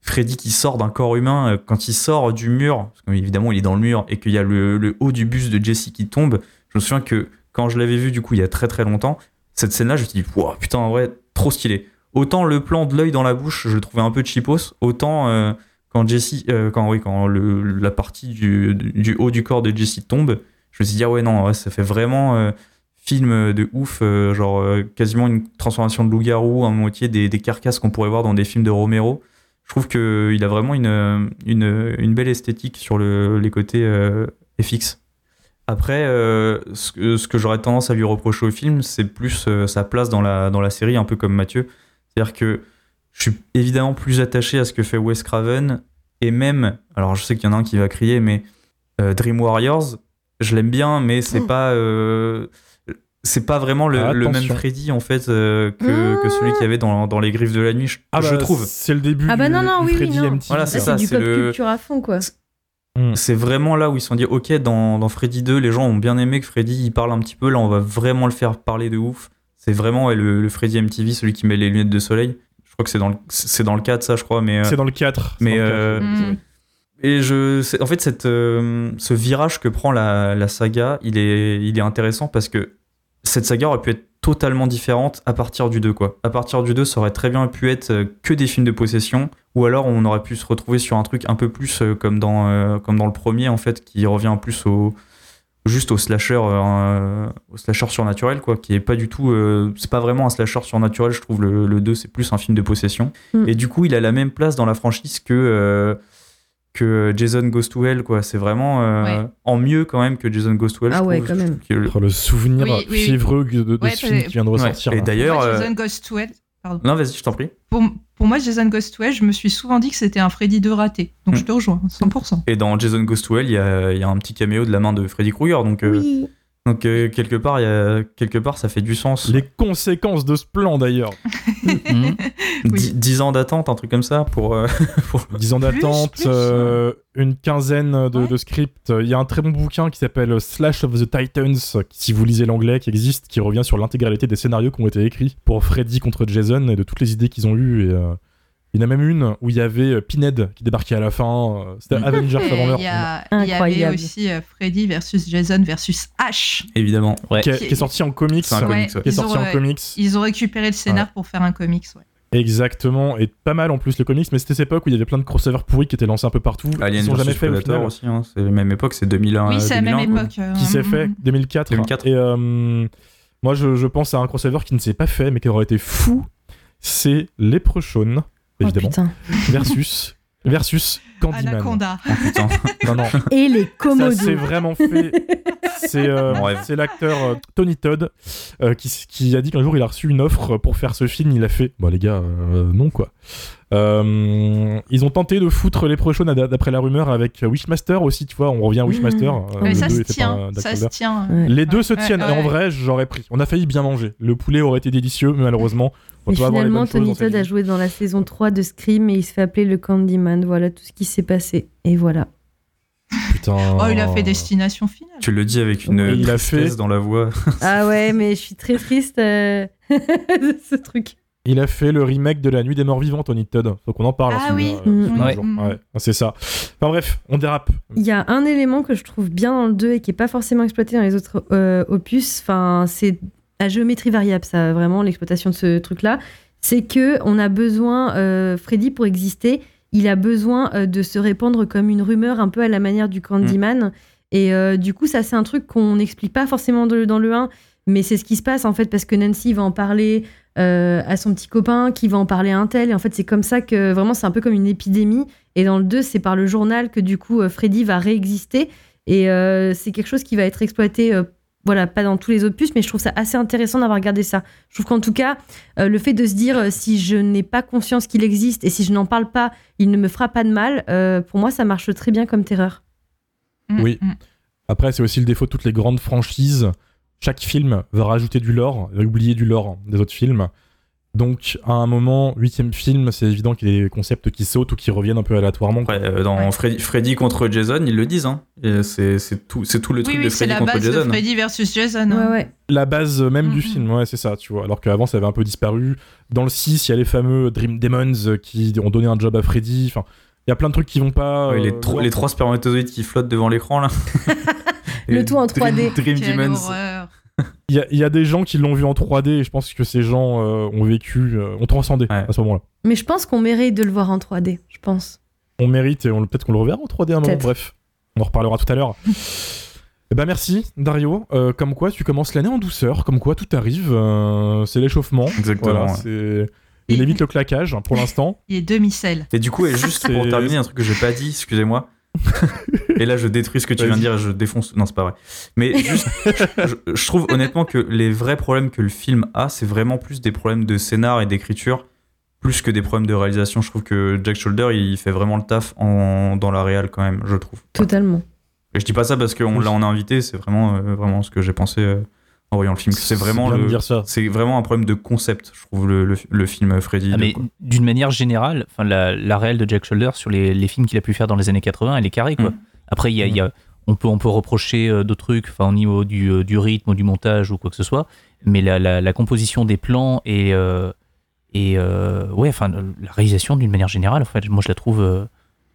Freddy qui sort d'un corps humain. euh, quand il sort du mur, parce qu'évidemment il est dans le mur, et qu'il y a le, haut du buste de Jesse qui tombe, je me souviens que quand je l'avais vu du coup il y a très très longtemps, cette scène-là, je me suis dit, Ouah, putain, en vrai, trop stylé. Autant le plan de l'œil dans la bouche, je le trouvais un peu cheapos, autant euh, quand Jesse, euh, quand, oui, quand la partie du, haut du corps de Jesse tombe, je me suis dit, ah ouais, non, ça fait vraiment film de ouf, genre quasiment une transformation de loup-garou, à moitié des, des carcasses qu'on pourrait voir dans des films de Romero. Je trouve qu'il a vraiment une, une, une belle esthétique sur le, les côtés euh, FX. Après, euh, ce que, ce que j'aurais tendance à lui reprocher au film, c'est plus euh, sa place dans la, dans la série, un peu comme Mathieu. C'est-à-dire que je suis évidemment plus attaché à ce que fait Wes Craven, et même, alors je sais qu'il y en a un qui va crier, mais Dream Warriors, je l'aime bien, mais c'est Oh. pas. C'est pas vraiment le, le même. Freddy en fait euh, que, que celui qu'il y avait dans, dans les griffes de la nuit, je, Ah je bah, trouve. C'est le début Ah bah du, non, non, du oui, oui, Freddy non. MTV. Voilà, Là, c'est c'est ça, du c'est pop le- culture à fond, quoi. C'est vraiment là où ils se sont dit, ok, dans, dans Freddy 2, les gens ont bien aimé que Freddy il parle un petit peu, là on va vraiment le faire parler de ouf. C'est vraiment ouais, le, le Freddy MTV, celui qui met les lunettes de soleil. Je crois que c'est dans le, c'est dans le 4 ça, je crois, mais... euh, C'est dans le 4. c'est mais, dans le 4. euh, Mm. Et je, c'est- en fait, cette, euh, ce virage que prend la, la saga, il est, il est intéressant parce que cette saga aurait pu être totalement différente à partir du 2, quoi. À partir du 2, ça aurait très bien pu être euh, que des films de possession, ou alors on aurait pu se retrouver sur un truc un peu plus euh, comme, dans, euh, comme dans le premier, en fait, qui revient plus au juste au slasher euh, au slasher surnaturel quoi qui est pas du tout euh, c'est pas vraiment un slasher surnaturel je trouve le, le 2 c'est plus un film de possession Mm. et du coup il a la même place dans la franchise que que Jason Goes to Hell quoi c'est vraiment euh, Ouais. en mieux quand même que Jason Goes to Hell Ah je ouais, trouve. quand même. le- Oh, le souvenir Oui, oui, oui. fiévreux de, de Ouais, ce film qui vient de ressortir. Ouais. Et d'ailleurs euh, Jason Goes to Hell- non vas-y je t'en prie pour, pour moi, Jason Goes to Hell, je me suis souvent dit que c'était un Freddy 2 raté. Donc Hmm. je te rejoins, 100%. et dans Jason Goes to Hell il y a, il y a un petit caméo de la main de Freddy Krueger donc euh, Oui. Donc euh, quelque part y a quelque part ça fait du sens Les conséquences de ce plan d'ailleurs. Dix- 10 ans d'attente un truc comme ça pour, euh, pour- 10 ans d'attente, euh, une quinzaine de, Ouais. de scripts. Il y a un très bon bouquin qui s'appelle Slash of the Titans, si vous lisez l'anglais, qui existe, qui revient sur l'intégralité des scénarios qui ont été écrits pour Freddy contre Jason et de toutes les idées qu'ils ont eues. Et, euh, il y en a même une où il y avait euh, Pinhead qui débarquait à la fin. euh, C'était Mhm. Avengers avant l'heure. Il y, a- il y avait aussi euh, Freddy versus Jason versus Ash. évidemment Ouais. Qui, est, qui est sorti en comics. C'est un comics, ouais. Qui est Ils sorti ont, en euh, comics. Ils ont récupéré le scénar pour faire un comics. Ouais. Exactement. Et pas mal en plus le comics. Mais c'était cette époque où il y avait plein de crossovers pourris qui étaient lancés un peu partout. Alien sont jamais vs faits au final. aussi hein. c'est la même époque c'est 2001 oui, c'est la même 2001, quoi. époque. euh, qui s'est mm, fait mm. 2004. 2004. Et euh, moi, je, je pense à un crossover qui ne s'est pas fait, mais qui aurait été fou. C'est Leprechaun, Oh, évidemment, putain. versus. Versus Candyman. Anaconda. Oh, putain. Non, non, Et les ça commodos. s'est vraiment fait. C'est euh, c'est l'acteur euh, Tony Todd euh, qui, a dit qu'un jour il a reçu une offre pour faire ce film. Il a fait, bah les gars, euh, non quoi. Euh, ils ont tenté de foutre les prochains d'après la rumeur avec Wishmaster aussi, tu vois, on revient à Wishmaster. Mmh. euh, Mais le ça deux se tient, ça se tient. Ouais. Les deux se Ouais, tiennent. Et en ouais. vrai, j'aurais pris. On a failli bien manger. Le poulet aurait été délicieux, mais malheureusement, on avoir les finalement, Tony Todd a joué dans la saison 3 de Scream et il se fait appeler le Candyman. Voilà tout ce qui s'est passé. Et voilà. Putain. Oh, il a fait Destination Finale. Tu le dis avec une il a tristesse fait- dans la voix. Ah ouais, mais je suis très triste euh, de ce truc. Il a fait le remake de La Nuit des Morts Vivants, Tony Todd. Faut qu'on en parle. Ah ce oui. euh, Mm. Ouais. Ouais, c'est ça. Enfin bref, on dérape. Il y a un élément que je trouve bien dans le 2 et qui est pas forcément exploité dans les autres euh, opus. Enfin, c'est à géométrie variable, ça, vraiment, l'exploitation de ce truc-là. C'est que on a besoin, euh, Freddy, pour exister, il a besoin euh, de se répandre comme une rumeur un peu à la manière du Candyman. Et euh, du coup, ça, c'est un truc qu'on n'explique pas forcément de- dans le 1, mais c'est ce qui se passe en fait parce que Nancy va en parler euh, à son petit copain, qui va en parler à un tel. Et en fait, c'est comme ça que vraiment, c'est un peu comme une épidémie. Et dans le 2, c'est par le journal que du coup, Freddy va réexister. Et euh, c'est quelque chose qui va être exploité, voilà, pas dans tous les opus, mais je trouve ça assez intéressant d'avoir regardé ça. Je trouve qu'en tout cas, euh, le fait de se dire euh, si je n'ai pas conscience qu'il existe et si je n'en parle pas, il ne me fera pas de mal, euh, pour moi, ça marche très bien comme terreur. Mm, Oui. mm. Après, c'est aussi le défaut de toutes les grandes franchises. Chaque film va rajouter du lore, va oublier du lore des autres films. Donc, à un moment, huitième film, c'est évident qu'il y a des concepts qui sautent ou qui reviennent un peu aléatoirement. Euh, dans Ouais. Freddy, Freddy contre Jason, ils le disent. Hein. C'est c'est tout, c'est tout le truc oui, de c'est Freddy la contre base de Jason. Freddy versus Jason. Ouais, hein. ouais. La base même du Mhm. film, ouais, c'est ça, tu vois. Alors qu'avant, ça avait un peu disparu. Dans le 6, il y a les fameux Dream Demons euh, qui ont donné un job à Freddy. Enfin, il y a plein de trucs qui vont pas. Ouais, les, euh, tro- les trois spermatozoïdes qui flottent devant l'écran là. Le tout en Dream- 3D. Dream Demons. horreur. Il y, a- il y a des gens qui l'ont vu en 3D et je pense que ces gens euh, ont vécu, euh, ont transcendé Ouais. à ce moment-là. Mais je pense qu'on mérite de le voir en 3D, je pense. On mérite et on, peut-être qu'on le reverra en 3D à un moment. Bref, on en reparlera tout à l'heure. Eh ben merci Dario. Euh, comme quoi tu commences l'année en douceur, comme quoi tout arrive. euh, c'est l'échauffement. Exactement. Voilà, ouais. c'est. Il évite le claquage pour l'instant. Il est demi-sel. Et du coup, et juste pour terminer, un truc que j'ai pas dit, excusez-moi. et là, je détruis ce que tu viens de dire et je défonce. Non, c'est pas vrai. Mais juste, je, je trouve honnêtement que les vrais problèmes que le film a, c'est vraiment plus des problèmes de scénar et d'écriture, plus que des problèmes de réalisation. Je trouve que Jack Shoulder, il fait vraiment le taf en, dans la réal quand même, je trouve. Totalement. Et je dis pas ça parce qu'on l'a on a invité, c'est vraiment, euh, vraiment ce que j'ai pensé euh, en voyant le film. C'est vraiment le, c'est un problème de concept, je trouve, le, le, le film Freddy. Ah, 2, mais d'une manière générale, enfin, la, la réelle de Jack Shoulder sur les, les films qu'il a pu faire dans les années 80, elle est carrée. Quoi. Mm. Après, il y a, y a- on, peut, on peut reprocher euh, d'autres trucs enfin, au niveau du, euh, du rythme ou du montage ou quoi que ce soit, mais la, la- la composition des plans et, euh, et euh, ouais, enfin, la réalisation d'une manière générale, en fait, moi je la trouve, euh,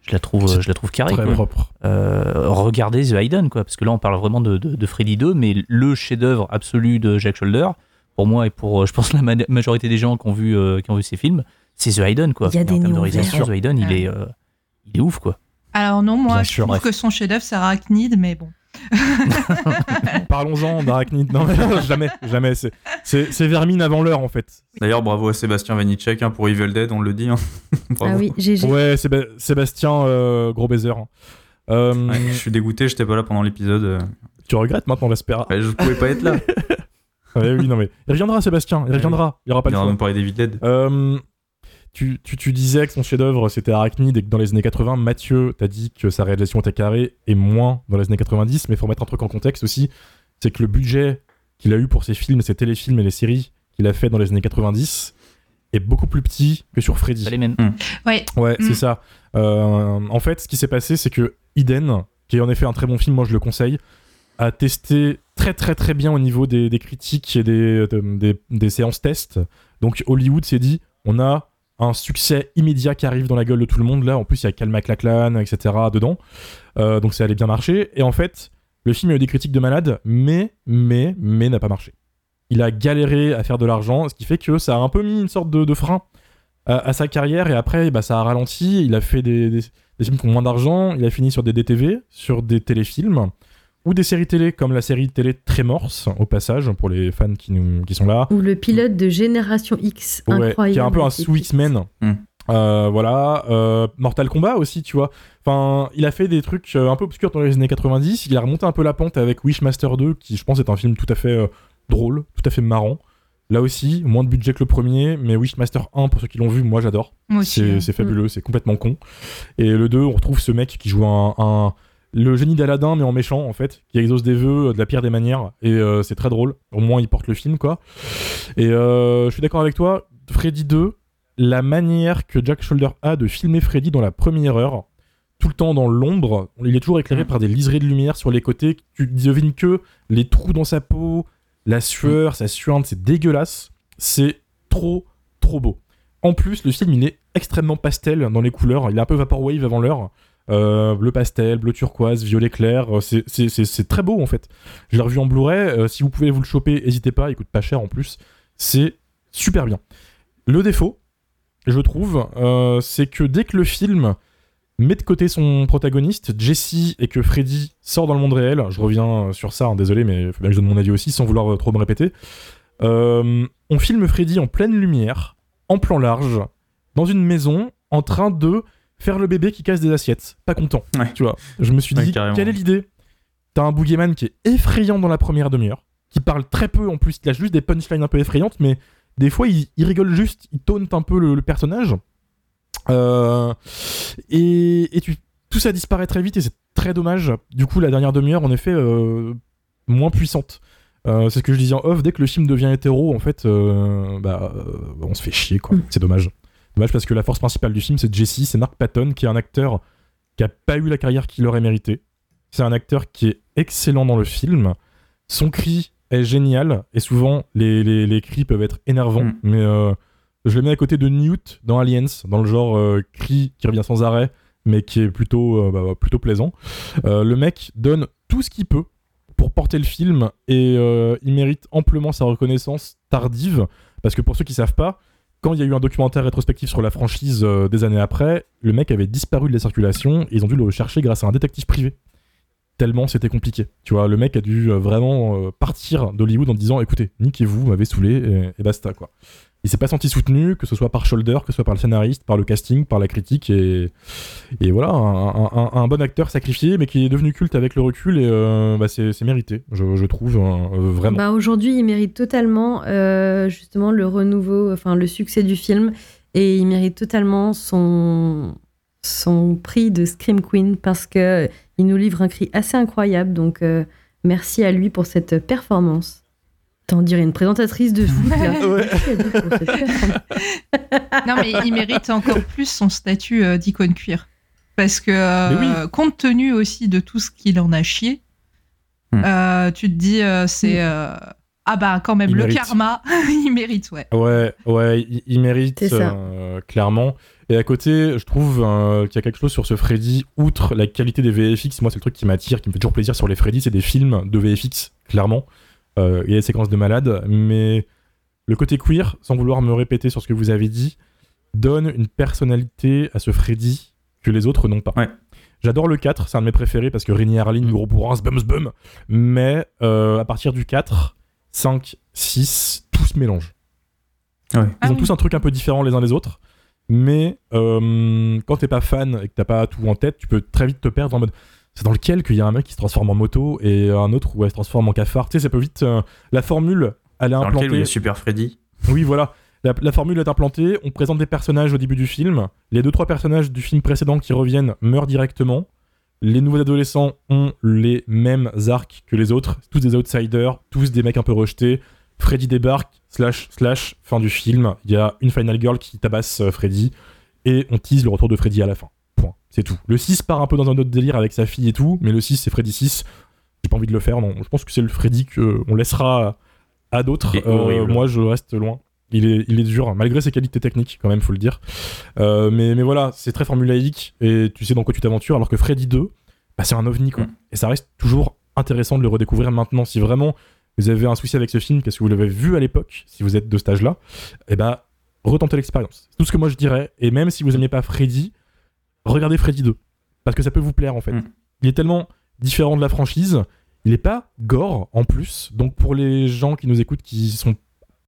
je la trouve, je la trouve carrée. Très quoi. propre. Euh, regardez The Hidden, quoi, parce que là on parle vraiment de, de, de Freddy 2, mais le chef-d'œuvre absolu de Jack Shoulder, pour moi et pour, euh, je pense, la ma- majorité des gens qui ont vu, euh, qui ont vu ces films, c'est The Hidden, quoi. Il y a des en termes de réalisation. The Hidden, il Ouais. est, euh, il est ouf, quoi. Alors non, moi, Bien je sûr, trouve bref. que son chef-d'œuvre, c'est Arachnid, mais bon. Parlons-en d'Arachnid. Non, mais jamais, jamais. C'est, c'est, c'est Vermine avant l'heure en fait. D'ailleurs, bravo à Sébastien Vanitschek hein, pour Evil Dead, on le dit. hein. Bravo. Ah oui, GG. Ouais, Séba- Sébastien, euh, gros baiser. Euh, Ouais, je suis dégoûté, j'étais pas là pendant l'épisode. euh. Tu regrettes maintenant Vespera Ouais, je pouvais pas être là. Ouais, oui, non mais il reviendra Sébastien, il reviendra. Il y aura pas Il de va choix. nous parler d'Evil Dead. Euh, tu, tu, tu disais que son chef-d'œuvre c'était Arachnid et que dans les années 80, Mathieu t'a dit que sa réalisation était carrée et moins dans les années 90, mais il faut mettre un truc en contexte aussi c'est que le budget qu'il a eu pour ses films, ses téléfilms et les séries qu'il a fait dans les années 90 est beaucoup plus petit que sur Freddy. Les mêmes. Ouais, Ouais, c'est ça. Euh, en fait, ce qui s'est passé, c'est que Eden, qui est en effet un très bon film, moi je le conseille, a testé très très très bien au niveau des, des critiques et des, de- des, des séances tests. Donc Hollywood s'est dit, on a un succès immédiat qui arrive dans la gueule de tout le monde. Là, en plus, il y a Cal MacLachlan, etc. dedans. Euh, donc ça allait bien marcher. Et en fait, le film a eu des critiques de malade, mais, mais, mais n'a pas marché. Il a galéré à faire de l'argent, ce qui fait que ça a un peu mis une sorte de, frein à, sa carrière. Et après, bah, ça a ralenti. Il a fait des films qui ont moins d'argent. Il a fini sur des DTV, sur des téléfilms ou des séries télé, comme la série télé Trémorse, au passage, pour les fans qui, nous, qui sont là. Ou le pilote de Génération X, Ouais, incroyable. qui est un peu un sous X-Men. Hmm. Euh, voilà, euh, Mortal Kombat aussi, tu vois. Enfin, il a fait des trucs euh, un peu obscurs dans les années 90. Il a remonté un peu la pente avec Wishmaster 2, qui je pense est un film tout à fait euh, drôle, tout à fait marrant. Là aussi, moins de budget que le premier, mais Wishmaster 1, pour ceux qui l'ont vu, moi j'adore. Moi aussi. C'est hein. c'est fabuleux, c'est complètement con. Et le 2, on retrouve ce mec qui joue un, un- le génie d'Aladin, mais en méchant en fait, qui exauce des vœux euh, de la pire des manières. Et euh, c'est très drôle. Au moins, il porte le film, quoi. Et euh, je suis d'accord avec toi, Freddy 2, la manière que Jack Shoulder a de filmer Freddy dans la première heure, tout le temps dans l'ombre, il est toujours éclairé Mm. par des liserés de lumière sur les côtés. Tu devines que les trous dans sa peau, la sueur, sa suinte, c'est dégueulasse. C'est trop, trop beau. En plus, le film, il est extrêmement pastel dans les couleurs. Il est un peu vaporwave avant l'heure. Euh, bleu pastel, bleu turquoise, violet clair. Euh, c'est- très beau en fait. Je l'ai revu en Blu-ray. Euh, si vous pouvez vous le choper, n'hésitez pas. Il coûte pas cher en plus. C'est super bien. Le défaut, je trouve, c'est que dès que le film met de côté son protagoniste, Jesse, et que Freddy sort dans le monde réel, je reviens sur ça, hein, désolé, mais il faut bien que je donne mon avis aussi sans vouloir trop me répéter. On filme Freddy en pleine lumière, en plan large, dans une maison, en train de faire le bébé qui casse des assiettes. Pas content. Ouais. Tu vois, je me suis dit, quelle est l'idée? T'as un boogeyman qui est effrayant dans la première demi-heure, qui parle très peu en plus, il a juste des punchlines un peu effrayantes, mais des fois il, il rigole juste, il taunte un peu le, le personnage. Euh, et et tu, tout ça disparaît très vite et c'est très dommage. Du coup, la dernière demi-heure, en effet, euh, moins puissante. Euh, c'est ce que je disais en off, dès que le film devient hétéro, en fait, euh, bah, euh, on se fait chier, quoi. Mm. C'est dommage. Dommage parce que la force principale du film, c'est Jesse, c'est Mark Patton, qui est un acteur qui a pas eu la carrière qu'il aurait mérité. C'est un acteur qui est excellent dans le film. Son cri est génial, et souvent, les, les, les cris peuvent être énervants, Mm. mais euh, je le mets à côté de Newt dans Aliens, dans le genre euh, cri qui revient sans arrêt, mais qui est plutôt, euh, bah, plutôt plaisant. Le mec donne tout ce qu'il peut pour porter le film et il mérite amplement sa reconnaissance tardive parce que pour ceux qui savent pas, quand il y a eu un documentaire rétrospectif sur la franchise euh, des années après, le mec avait disparu de la circulation et ils ont dû le rechercher grâce à un détective privé. Tellement c'était compliqué. Tu vois, le mec a dû euh, vraiment euh, partir d'Hollywood en disant écoutez, niquez-vous, vous m'avez saoulé et, basta quoi. Il s'est pas senti soutenu, que ce soit par Shoulder, que ce soit par le scénariste, par le casting, par la critique et, et voilà, un, bon acteur sacrifié, mais qui est devenu culte avec le recul, et euh, bah, c'est mérité, je, trouve, hein, vraiment. Bah, Aujourd'hui, il mérite totalement justement le renouveau, enfin le succès du film, et il mérite totalement son, son prix de Scream Queen parce que il nous livre un cri assez incroyable. Donc euh, merci à lui pour cette performance. T'en dirais une présentatrice de foot là. Ouais. Non, mais il mérite encore plus son statut euh, d'icône cuir. Parce que, euh, compte tenu aussi de tout ce qu'il en a chié, Hmm. euh, tu te dis, euh, c'est. euh, ah bah, quand même, Il le mérite. karma, il mérite, ouais. Ouais, ouais, il, il mérite euh, clairement. Et à côté, je trouve euh, qu'il y a quelque chose sur ce Freddy, outre la qualité des VFX. Moi, c'est le truc qui m'attire, qui me fait toujours plaisir sur les Freddy, c'est des films de VFX, clairement. Euh, Il y a des séquences de malades, mais le côté queer, sans vouloir me répéter sur ce que vous avez dit, donne une personnalité à ce Freddy que les autres n'ont pas. Ouais. J'adore le 4, c'est un de mes préférés parce que Rémi Harlin, gros bourrin, bum bum. Mais euh, à partir du 4, 5, 6, tout se mélange. Ouais. Ils Ah ont oui. tous un truc un peu différent les uns des autres. Mais euh, quand t'es pas fan et que t'as pas tout en tête, tu peux très vite te perdre en mode. C'est dans lequel qu'il y a un mec qui se transforme en moto et un autre où elle se transforme en cafard. Tu sais, ça peut vite. euh, la formule, elle est Dans lequel il y implantée. a Super Freddy. Oui, voilà. La, la formule est implantée. On présente des personnages au début du film. Les deux trois personnages du film précédent qui reviennent meurent directement. Les nouveaux adolescents ont les mêmes arcs que les autres. Tous des outsiders, tous des mecs un peu rejetés. Freddy débarque, slash, slash, fin du film. Il y a une final girl qui tabasse euh, Freddy. Et on tease le retour de Freddy à la fin. Point. C'est tout. Le 6 part un peu dans un autre délire avec sa fille et tout. Mais le 6, c'est Freddy 6. J'ai pas envie de le faire, non. Je pense que c'est le Freddy qu'on laissera à d'autres. Euh, moi, je reste loin. Il est, il est dur, malgré ses qualités techniques, quand même, faut le dire. Euh, mais, mais voilà, c'est très formulaïque et tu sais dans quoi tu t'aventures, alors que Freddy 2, bah, c'est un ovni, quoi. Mm. Et ça reste toujours intéressant de le redécouvrir maintenant. Si vraiment vous avez un souci avec ce film, parce que vous l'avez vu à l'époque, si vous êtes de cet âge-là, et bah, retentez l'expérience. C'est tout ce que moi je dirais. Et même si vous n'aimez pas Freddy, regardez Freddy 2. Parce que ça peut vous plaire, en fait. Mm. Il est tellement différent de la franchise. Il est pas gore en plus. Donc pour les gens qui nous écoutent, qui sont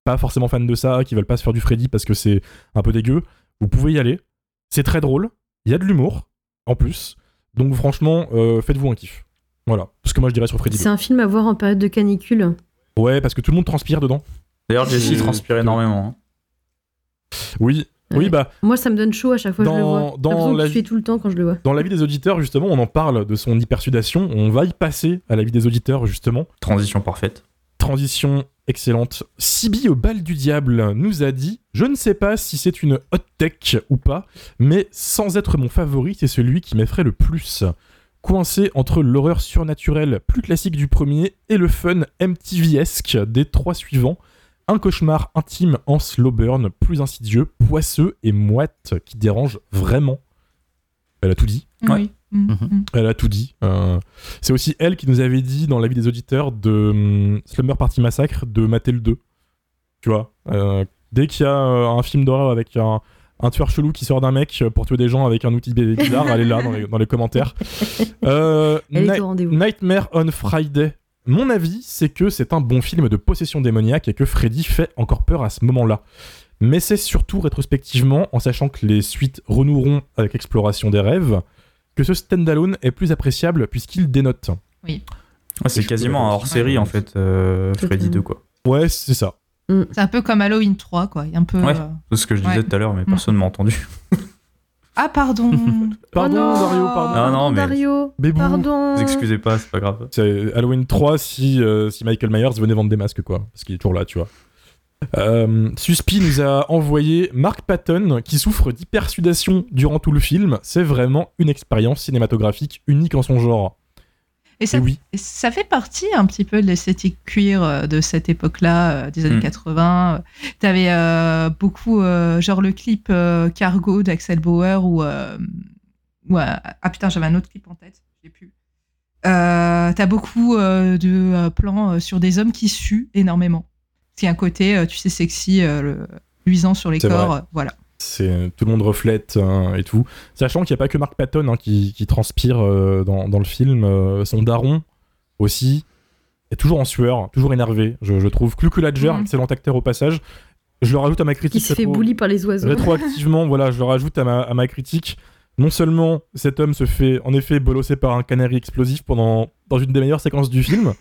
pas forcément fans de ça, qui veulent pas se faire du Freddy parce que c'est un peu dégueu, vous pouvez y aller. C'est très drôle. Il y a de l'humour en plus. Donc franchement, euh, faites-vous un kiff. Voilà. Tout ce que moi je dirais sur Freddy 2. C'est un film à voir en période de canicule. Ouais, parce que tout le monde transpire dedans. D'ailleurs, Jessie transpire énormément. hein. Oui, oui, bah, Moi, ça me donne chaud à chaque fois que je le vois. dans la que je vie- tout le temps quand je le vois. dans l'avis des auditeurs, justement, on en parle de son hypersudation. On va y passer à l'avis des auditeurs, justement. Transition parfaite. Transition excellente. Sibi au bal du diable nous a dit Je ne sais pas si c'est une hot tech ou pas, mais sans être mon favori, c'est celui qui m'effraie le plus. Coincé entre l'horreur surnaturelle plus classique du premier et le fun MTV-esque des trois suivants, un cauchemar intime en slow burn, plus insidieux, poisseux et moite qui dérange vraiment. Elle a tout dit. Oui. Mm, Mhm. mm. Elle a tout dit. Euh, c'est aussi elle qui nous avait dit dans l'avis des auditeurs de hum, Slumber Party Massacre de mater le 2. Tu vois euh, Dès qu'il y a euh, un film d'horreur avec un, un tueur chelou qui sort d'un mec pour tuer des gens avec un outil bi- bizarre, elle est là dans les, dans les commentaires. Euh, Elle est au rendez-vous. Nightmare on Friday. Mon avis, c'est que c'est un bon film de possession démoniaque et que Freddy fait encore peur à ce moment-là. Mais c'est surtout rétrospectivement, en sachant que les suites renoueront avec Exploration des rêves, que ce standalone est plus appréciable puisqu'il dénote. Ouais, c'est je quasiment peux- un hors-série en fait, euh, Freddy 2 quoi. Ouais, c'est ça. C'est un peu comme Halloween 3, quoi. Un peu. Ouais. euh, C'est ce que je disais Ouais. tout à l'heure, mais Mm. personne m'a entendu. Ah, pardon. Pardon, Oh Dario, pardon. Ah non, mais- Dario, Bébou. pardon. Vous excusez pas, c'est pas grave. C'est Halloween 3 si, euh, si Michael Myers venait vendre des masques, quoi. Parce qu'il est toujours là, tu vois. Euh, Suspi nous a envoyé Mark Patton qui souffre d'hypersudation durant tout le film. C'est vraiment une expérience cinématographique unique en son genre. Et ça, Et oui, et ça fait partie un petit peu de l'esthétique queer euh, de cette époque-là, euh, des années Mm. 80. Tu avais beaucoup, euh, genre le clip euh, Cargo d'Axel Bauer ou. euh, euh, ah putain, j'avais un autre clip en tête, je l'ai plus. Euh, T'as beaucoup euh, de euh, plans euh, sur des hommes qui suent énormément. C'est un côté, euh, tu sais, sexy, euh, le- luisant sur les corps. euh, voilà. Tout le monde reflète hein, et tout. Sachant qu'il n'y a pas que Mark Patton hein, qui, qui transpire euh, dans, dans le film. euh, son daron aussi est toujours en sueur, toujours énervé. Je, je trouve Mhm. excellent acteur au passage. Je le rajoute à ma Qui critique. se fait bully par les oiseaux. rétroactivement, voilà, je le rajoute à ma, à ma critique. Non seulement cet homme se fait en effet bolosser par un canari explosif pendant dans une des meilleures séquences du film,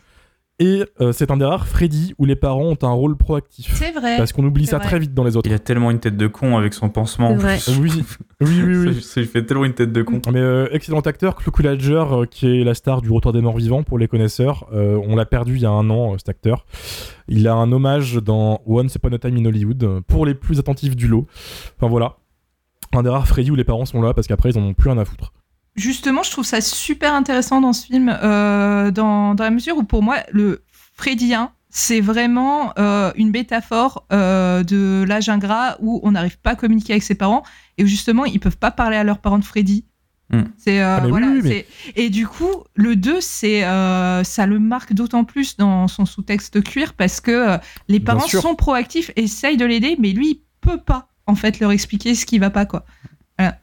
et euh, c'est un des rares Freddy où les parents ont un rôle proactif. C'est vrai. Parce qu'on oublie ça vrai. très vite dans les autres. Il a tellement une tête de con avec son pansement. Vrai. Oui, oui, oui, oui. Lui fait tellement une tête de con. Mais euh, excellent acteur, Clou Ladger, euh, qui est la star du Retour des Morts Vivants pour les connaisseurs. Euh, on l'a perdu il y a un an, euh, cet acteur. Il a un hommage dans Once Upon a Time in Hollywood pour les plus attentifs du lot. Enfin voilà. Un des rares Freddy où les parents sont là parce qu'après ils en ont plus rien à foutre. Justement, je trouve ça super intéressant dans ce film, euh, dans, dans la mesure où pour moi, le Freddien, c'est vraiment euh, une métaphore euh, de l'âge ingrat où on n'arrive pas à communiquer avec ses parents et où justement ils peuvent pas parler à leurs parents de Freddy. Hmm. C'est euh, Ah, voilà, oui, mais- et du coup le 2 c'est euh, ça le marque d'autant plus dans son sous-texte cuir parce que euh, les parents sont proactifs essayent de l'aider mais lui il peut pas en fait leur expliquer ce qui va pas quoi.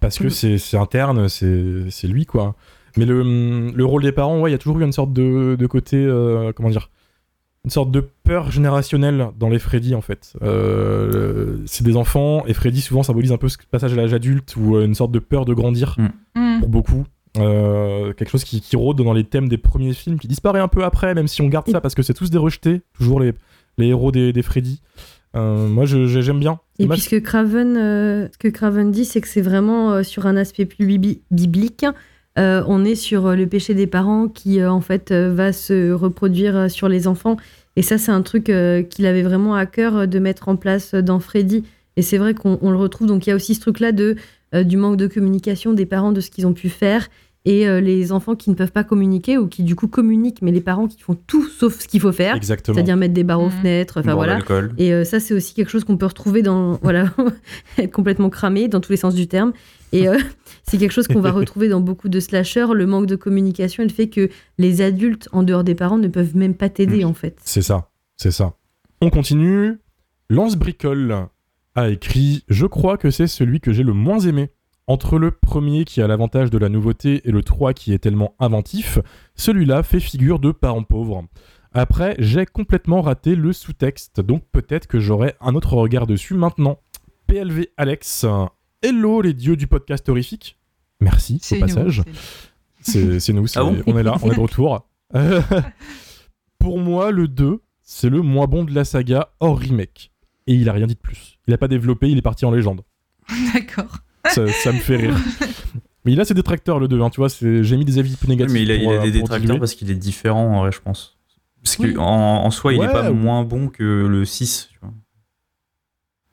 Parce que c'est interne, c'est lui quoi. Mais le, le rôle des parents, ouais, il y a toujours eu une sorte de, de côté, euh, comment dire, une sorte de peur générationnelle dans les Freddy en fait. Euh, c'est des enfants et Freddy souvent symbolise un peu ce passage à l'âge adulte ou euh, une sorte de peur de grandir Hmm. pour beaucoup. Euh, quelque chose qui, qui rôde dans les thèmes des premiers films, qui disparaît un peu après, même si on garde ça parce que c'est tous des rejetés, toujours les, les héros des, des Freddy. Euh, moi, j'aime bien. Et puis ce que Craven, euh, ce que Craven dit, c'est que c'est vraiment euh, sur un aspect plus biblique. Euh, on est sur le péché des parents qui, en fait, va se reproduire sur les enfants. Et ça, c'est un truc qu'il avait vraiment à cœur de mettre en place dans Freddy. Et c'est vrai qu'on on le retrouve. Donc il y a aussi ce truc-là de du manque de communication des parents de ce qu'ils ont pu faire et euh, les enfants qui ne peuvent pas communiquer ou qui du coup communiquent, mais les parents qui font tout sauf ce qu'il faut faire, Exactement. c'est-à-dire mettre des barres aux Mhm. fenêtres. Enfin voilà. l'alcool. Et euh, ça, c'est aussi quelque chose qu'on peut retrouver dans. Voilà, être complètement cramé dans tous les sens du terme. Et euh, c'est quelque chose qu'on va retrouver dans beaucoup de slashers, le manque de communication et le fait que les adultes, en dehors des parents, ne peuvent même pas t'aider, en fait. C'est ça, c'est ça. On continue. Lance Bricole a écrit Je crois que c'est celui que j'ai le moins aimé. Entre le premier qui a l'avantage de la nouveauté et le 3 qui est tellement inventif, celui-là fait figure de parent pauvre. Après, j'ai complètement raté le sous-texte, donc peut-être que j'aurai un autre regard dessus maintenant. PLV Alex, hello les dieux du podcast horrifique. Merci au C'est nous, passage. c'est- nous, c'est- Ah bon on est là, on est de retour. Pour moi, le 2, c'est le moins bon de la saga hors remake. Et il a rien dit de plus. Il a pas développé, il est parti en légende. D'accord. Ça, ça me fait rire. Mais il a ses détracteurs, le 2, hein, tu vois, j'ai mis des avis plus négatifs. mais il a, il a euh, des détracteurs parce qu'il est différent, en vrai, je pense. Parce que Oui. en, en soi, il Ouais, est pas ou- moins bon que le 6. Tu vois.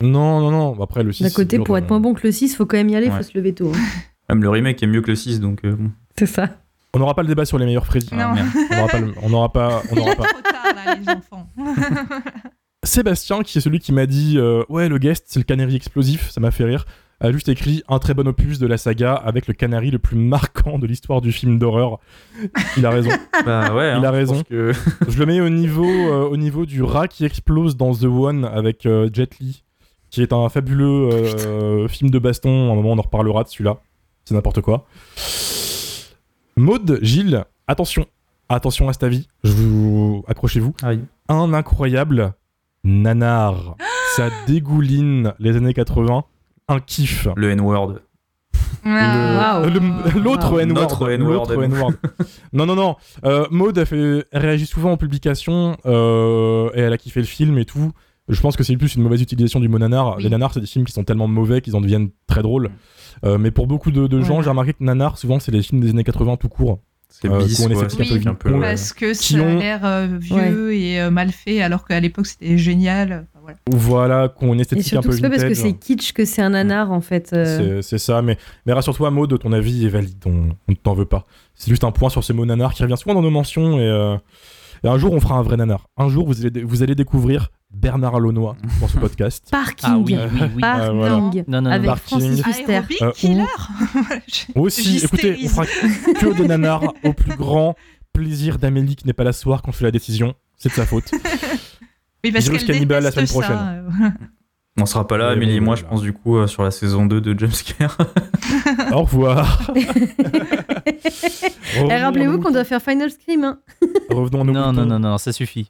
Non, non, non, après le 6. D'un côté, pour être moins bon que le 6, faut quand même y aller, Ouais. faut se lever tôt. hein. Même le remake est mieux que le 6, donc euh, bon. C'est ça. On n'aura pas le débat sur les meilleurs Freddy. Non. Ah, merde. On n'aura pas, le- on n'aura pas, on Il n'aura est pas. trop tard, là, les enfants. Sébastien, qui est celui qui m'a dit euh, Ouais, le guest, c'est le canari explosif, ça m'a fait rire, a juste écrit un très bon opus de la saga avec le canari le plus marquant de l'histoire du film d'horreur. Il a raison. Bah ouais, Il a hein, je raison. que- Je le mets au niveau, euh, au niveau du rat qui explose dans The One avec euh, Jet Li, qui est un fabuleux euh, film de baston. À un moment, on en reparlera de celui-là. C'est n'importe quoi. Maude, Gilles, attention. Attention à cette avis. Je vous... Accrochez-vous. Aïe. Un incroyable nanar. Ça dégouline les années 80. Un kiff. Le N-word. Ah. L'autre Wow. N-word. Non, non, non. Euh, Maud a fait, elle réagit souvent en publication euh, et elle a kiffé le film et tout. Je pense que c'est plus une mauvaise utilisation du mot nanar. Oui. Les nanars, c'est des films qui sont tellement mauvais qu'ils en deviennent très drôles. Euh, mais pour beaucoup de, de gens, Ouais. j'ai remarqué que nanar, souvent, c'est les films des années 80 tout court. C'est Euh, bis, quoi, c'est un peu. Parce que ça ont- a l'air euh, vieux et euh, mal fait, alors qu'à l'époque c'était génial. Voilà. Ou voilà, qu'on a une Et esthétique un surtout, peu c'est pas parce que c'est kitsch que c'est un nanar, en fait. euh. C'est ça, mais, mais rassure-toi, Maud, ton avis est valide, on on ne t'en veut pas. C'est juste un point sur ce mot nanar qui revient souvent dans nos mentions, et, euh, et un jour on fera un vrai nanar. Un jour vous allez, vous allez découvrir Bernard Alaunois dans ce podcast. Parking. Ah oui, oui, oui. Ah, voilà. Parking. Non, non, non. Avec Parking. Francis Huster. Euh, killer Aussi, écoutez, on fera que des nanars au plus grand plaisir d'Amélie qui n'est pas là ce soir quand je fais la décision. C'est de sa faute. Oui, parce qu'elle Cannibal la semaine ça, euh. On sera pas là, Amélie et moi, je pense, du coup, euh, sur la saison 2 de Jumpscare. Au revoir. Rappelez-vous qu'on doit faire Final Scream. Hein. Revenons à nos Non, moutons. non, non, non, ça suffit.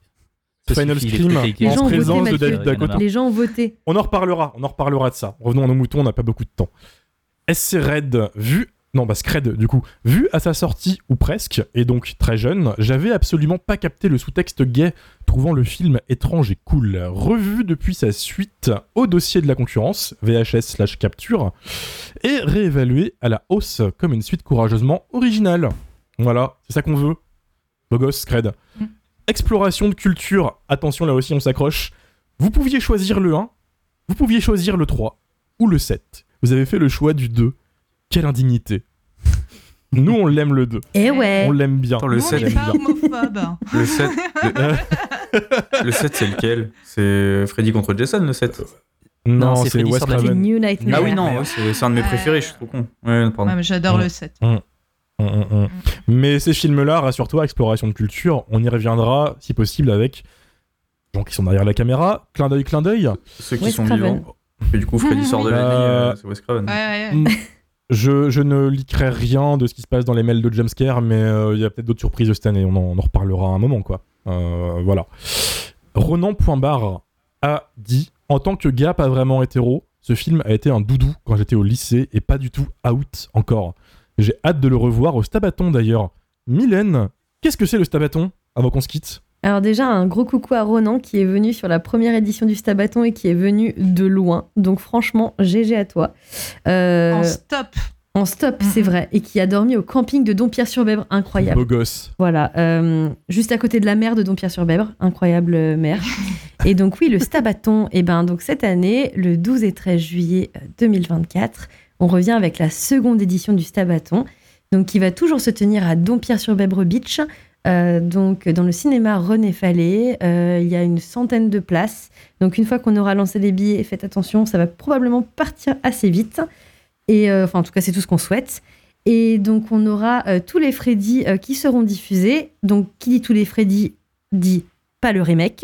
Ça Final Scream, en gens ont voté, présence de. David Dakota. Les gens ont voté. On en reparlera, on en reparlera de ça. Revenons à nos moutons, on n'a pas beaucoup de temps. SC Red, vu. Non, bah Scred, du coup. Vu à sa sortie, ou presque, et donc très jeune, j'avais absolument pas capté le sous-texte gay, trouvant le film étrange et cool. Revu depuis sa suite au dossier de la concurrence, VHS slash capture, et réévalué à la hausse comme une suite courageusement originale. Voilà, c'est ça qu'on veut. Beau gosse, Scred. Mm. Exploration de culture, attention là aussi on s'accroche. Vous pouviez choisir le 1, vous pouviez choisir le 3 ou le 7. Vous avez fait le choix du 2. Quelle indignité. Nous, on l'aime le 2. Eh ouais. On l'aime bien. Attends, le Nous, on 7, n'est on pas l'aime bien. homophobe. Le 7, le, le 7 c'est lequel? C'est Freddy contre Jason, le 7 Non, Non, c'est c'est Freddy Wes sur la C'est Craven. New Nightmare. Ah oui, non, ouais, c'est c'est un de mes Euh, préférés, je suis trop con. Ouais, pardon. Ouais, mais J'adore Mm. le 7. Hum, hum, hum. Mais ces films-là, rassure-toi, exploration de culture, on y reviendra, si possible, avec gens qui sont derrière la caméra. Clin d'œil, clin d'œil. Ceux qui Wes sont Craven. vivants. Et du coup, Freddy sort de la Euh, nuit, euh, c'est Wes Craven. Ouais, ouais, ouais. Hum, Je, ne liquerai rien de ce qui se passe dans les mails de Jumpscare, mais euh, il y a peut-être d'autres surprises cette année. On en, reparlera à un moment, quoi. Euh, voilà. Ronan Pointbar a dit En tant que gars pas vraiment hétéro, ce film a été un doudou quand j'étais au lycée et pas du tout out encore. J'ai hâte de le revoir au Stabaton d'ailleurs. Mylène, qu'est-ce que c'est le Stabaton avant qu'on se quitte? Alors déjà, un gros coucou à Ronan qui est venu sur la première édition du Stabaton et qui est venu de loin. Donc franchement, GG à toi. Euh, En stop. en stop, c'est vrai. Et qui a dormi au camping de Dompierre-sur-Bèbre. Incroyable. Beau gosse. Voilà, euh, juste à côté de la mer de Dompierre-sur-Bèbre, incroyable euh, mer. et donc oui, le Stabaton, et ben donc cette année, le 12 et 13 juillet euh, 2024, on revient avec la seconde édition du Stabaton, donc qui va toujours se tenir à Dompierre-sur-Bèbre Beach, euh, donc dans le cinéma René Fallet. Euh, il y a une centaine de places. Donc une fois qu'on aura lancé les billets, faites attention, ça va probablement partir assez vite. Et euh, enfin, en tout cas, c'est tout ce qu'on souhaite. Et donc, on aura tous les Freddy qui seront diffusés. Donc, qui dit tous les Freddy dit pas le remake.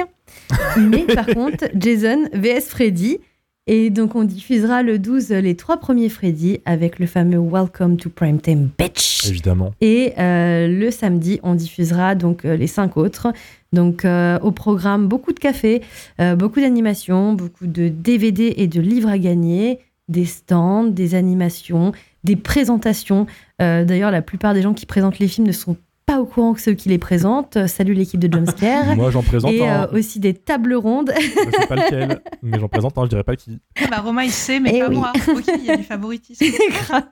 Mais par contre, Jason vs Freddy. Et donc, on diffusera le 12 les trois premiers Freddy avec le fameux Welcome to Primetime Bitch. Évidemment. Et euh, le samedi, on diffusera donc euh, les cinq autres. Donc euh, au programme, beaucoup de café, euh, beaucoup d'animations, beaucoup de DVD et de livres à gagner, des stands, des animations, des présentations. D'ailleurs, la plupart des gens qui présentent les films ne sont pas au courant que ceux qui les présentent. Euh, Salut l'équipe de Jumpscare. Moi, j'en présente et un. euh, aussi des tables rondes. Je sais pas lequel, mais j'en présente un, je dirais pas qui. Ah bah, Romain, il sait, mais Eh pas oui. moi. Ok, il y a du favoritisme. Grave.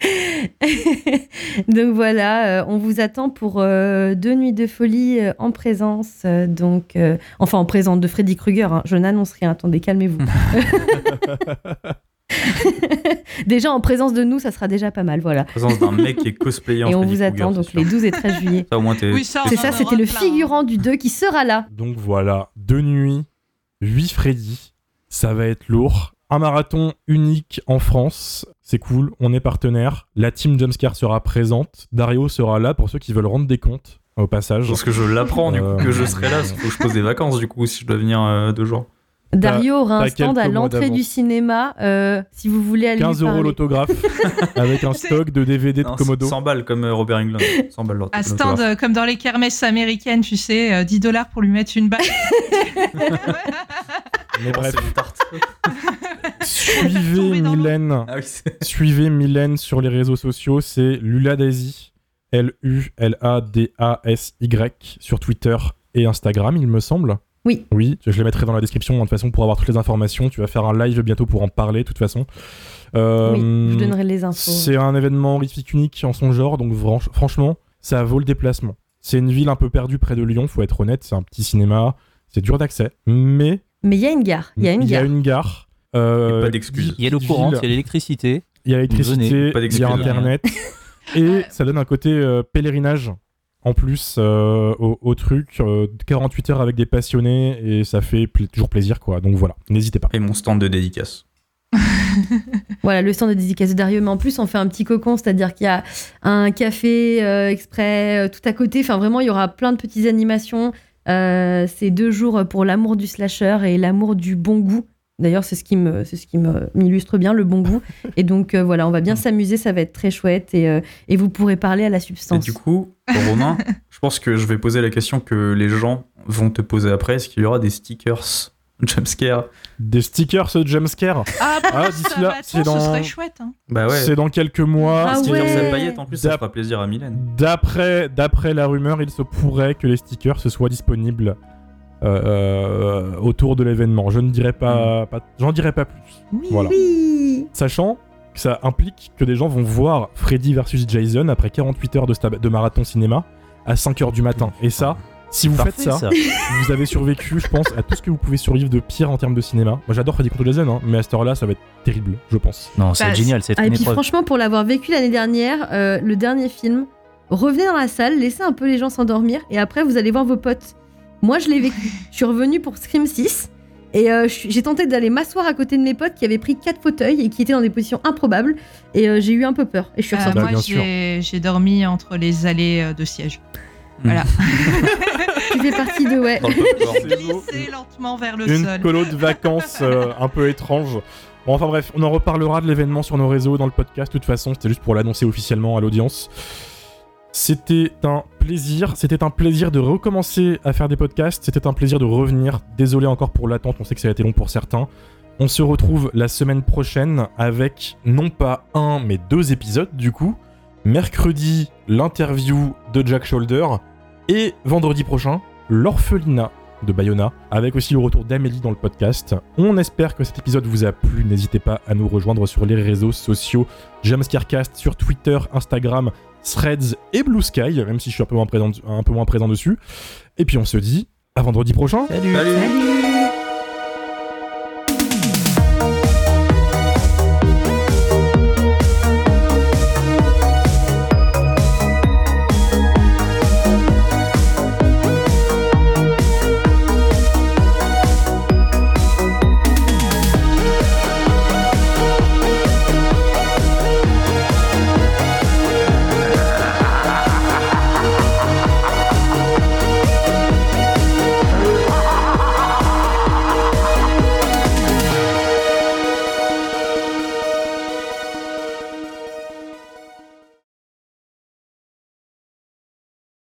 donc voilà, euh, on vous attend pour euh, deux nuits de folie euh, en présence. euh, donc, euh, enfin, en présence de Freddy Krueger. hein. Je n'annonce rien. Attendez, calmez-vous. déjà en présence de nous, ça sera déjà pas mal. Voilà. présence d'un mec qui est cosplayé en Et on Freddy vous attend c'est donc les 12 et 13 juillet. Ça, au moins, t'es. Oui, ça, t'es C'est on ça, en c'était le plein. figurant du 2 qui sera là. Donc voilà, deux nuits, huit Freddy, ça va être lourd. Un marathon unique en France, c'est cool, on est partenaire. La team Jumpscare sera présente, Dario sera là pour ceux qui veulent rendre des comptes au passage. Parce que je l'apprends du coup Euh, que je serai là, faut que je pose des vacances du coup si je dois venir euh, deux jours. Dario aura un stand à l'entrée du cinéma. euh, si vous voulez aller 15 lui euros parler. l'autographe avec un stock de DVD de Non, Komodo. 100 balles comme euh, Robert Englund. 100 balles. À stand, euh, comme dans les kermesses américaines, tu sais, euh, 10 dollars pour lui mettre une balle. Mais bref, C'est une tarte. suivez tomber dans l'eau. Mylène. Ah oui, c'est- Suivez Mylène sur les réseaux sociaux, c'est Luladasi, L-U-L-A-D-A-S-Y, sur Twitter et Instagram, il me semble. Oui. Oui, je les mettrai dans la description, de toute façon, pour avoir toutes les informations. Tu vas faire un live bientôt pour en parler, de toute façon. Euh, Oui, je donnerai les infos. C'est un événement horrifique unique en son genre, donc franch- franchement, ça vaut le déplacement. C'est une ville un peu perdue près de Lyon, faut être honnête, c'est un petit cinéma, c'est dur d'accès, mais Mais il y a une gare. Il y a une gare. gare. euh, Et pas d'excuses. Il y a courante, ville. il y a l'électricité. Il y a l'électricité, il y a. Internet. et ça donne un côté euh, pèlerinage en plus euh, au, au truc. euh, 48 heures avec des passionnés et ça fait pl- toujours plaisir quoi. Donc voilà, n'hésitez pas. Et mon stand de dédicace. Voilà, le stand de dédicace de Dario. Mais en plus, on fait un petit cocon, c'est-à-dire qu'il y a un café euh, exprès euh, tout à côté. Enfin, vraiment, il y aura plein de petites animations. Euh, c'est deux jours pour l'amour du slasher et l'amour du bon goût. D'ailleurs, c'est ce qui me, c'est ce qui me m'illustre bien le bon goût. Et donc euh, voilà, on va bien s'amuser, ça va être très chouette et, euh, et vous pourrez parler à la Et substance. du coup, Romain, je pense que je vais poser la question que les gens vont te poser après. Est-ce qu'il y aura des stickers jumpscare Des stickers jumpscare, Ah, Ah, ça d'ici va, là, c'est dans- ce serait chouette. hein. Bah ouais. c'est dans quelques mois. Ah Stickers ouais. à paillettes en plus, ça fera plaisir à Mylène. D'après, d'après la rumeur, il se pourrait que les stickers se soient disponibles euh, euh, autour de l'événement. Je ne dirais pas, pas- j'en dirai pas plus. Oui, Voilà. oui. Sachant que ça implique que des gens vont voir Freddy versus Jason après 48 heures de, marathon cinéma à 5 heures du matin. Et ça, si vous faites ça, vous avez survécu, je pense, à tout ce que vous pouvez survivre de pire en termes de cinéma. Moi j'adore Freddy contre Jason, hein, mais à cette heure-là, ça va être terrible, je pense. Non, c'est Bah, génial, c'est Ah, et puis franchement, pour l'avoir vécu l'année dernière, euh, le dernier film, revenez dans la salle, laissez un peu les gens s'endormir et après vous allez voir vos potes. Moi, je l'ai vécu. je suis revenue pour Scream 6 et euh, j'ai tenté d'aller m'asseoir à côté de mes potes qui avaient pris quatre fauteuils et qui étaient dans des positions improbables et euh, j'ai eu un peu peur et je suis Euh, ressortie. Bah, moi, sûr. j'ai dormi entre les allées euh, de siège. Voilà. Tu fais partie de ouais. J'ai glissé lentement vers le Une sol. colo de vacances euh, un peu étrange. Bon, enfin bref, on en reparlera de l'événement sur nos réseaux, dans le podcast. De toute façon, c'était juste pour l'annoncer officiellement à l'audience. C'était un plaisir. C'était un plaisir de recommencer à faire des podcasts. C'était un plaisir de revenir. Désolé encore pour l'attente. On sait que ça a été long pour certains. On se retrouve la semaine prochaine avec non pas un, mais deux épisodes du coup. Mercredi, l'interview de Jack Shoulder. Et vendredi prochain, l'orphelinat de Bayona, avec aussi le retour d'Amélie dans le podcast. On espère que cet épisode vous a plu. N'hésitez pas à nous rejoindre sur les réseaux sociaux Jamscarecast sur Twitter, Instagram, Threads et Blue Sky, même si je suis un peu moins présent, un peu moins présent dessus. Et puis on se dit à vendredi prochain. Salut. Salut. Salut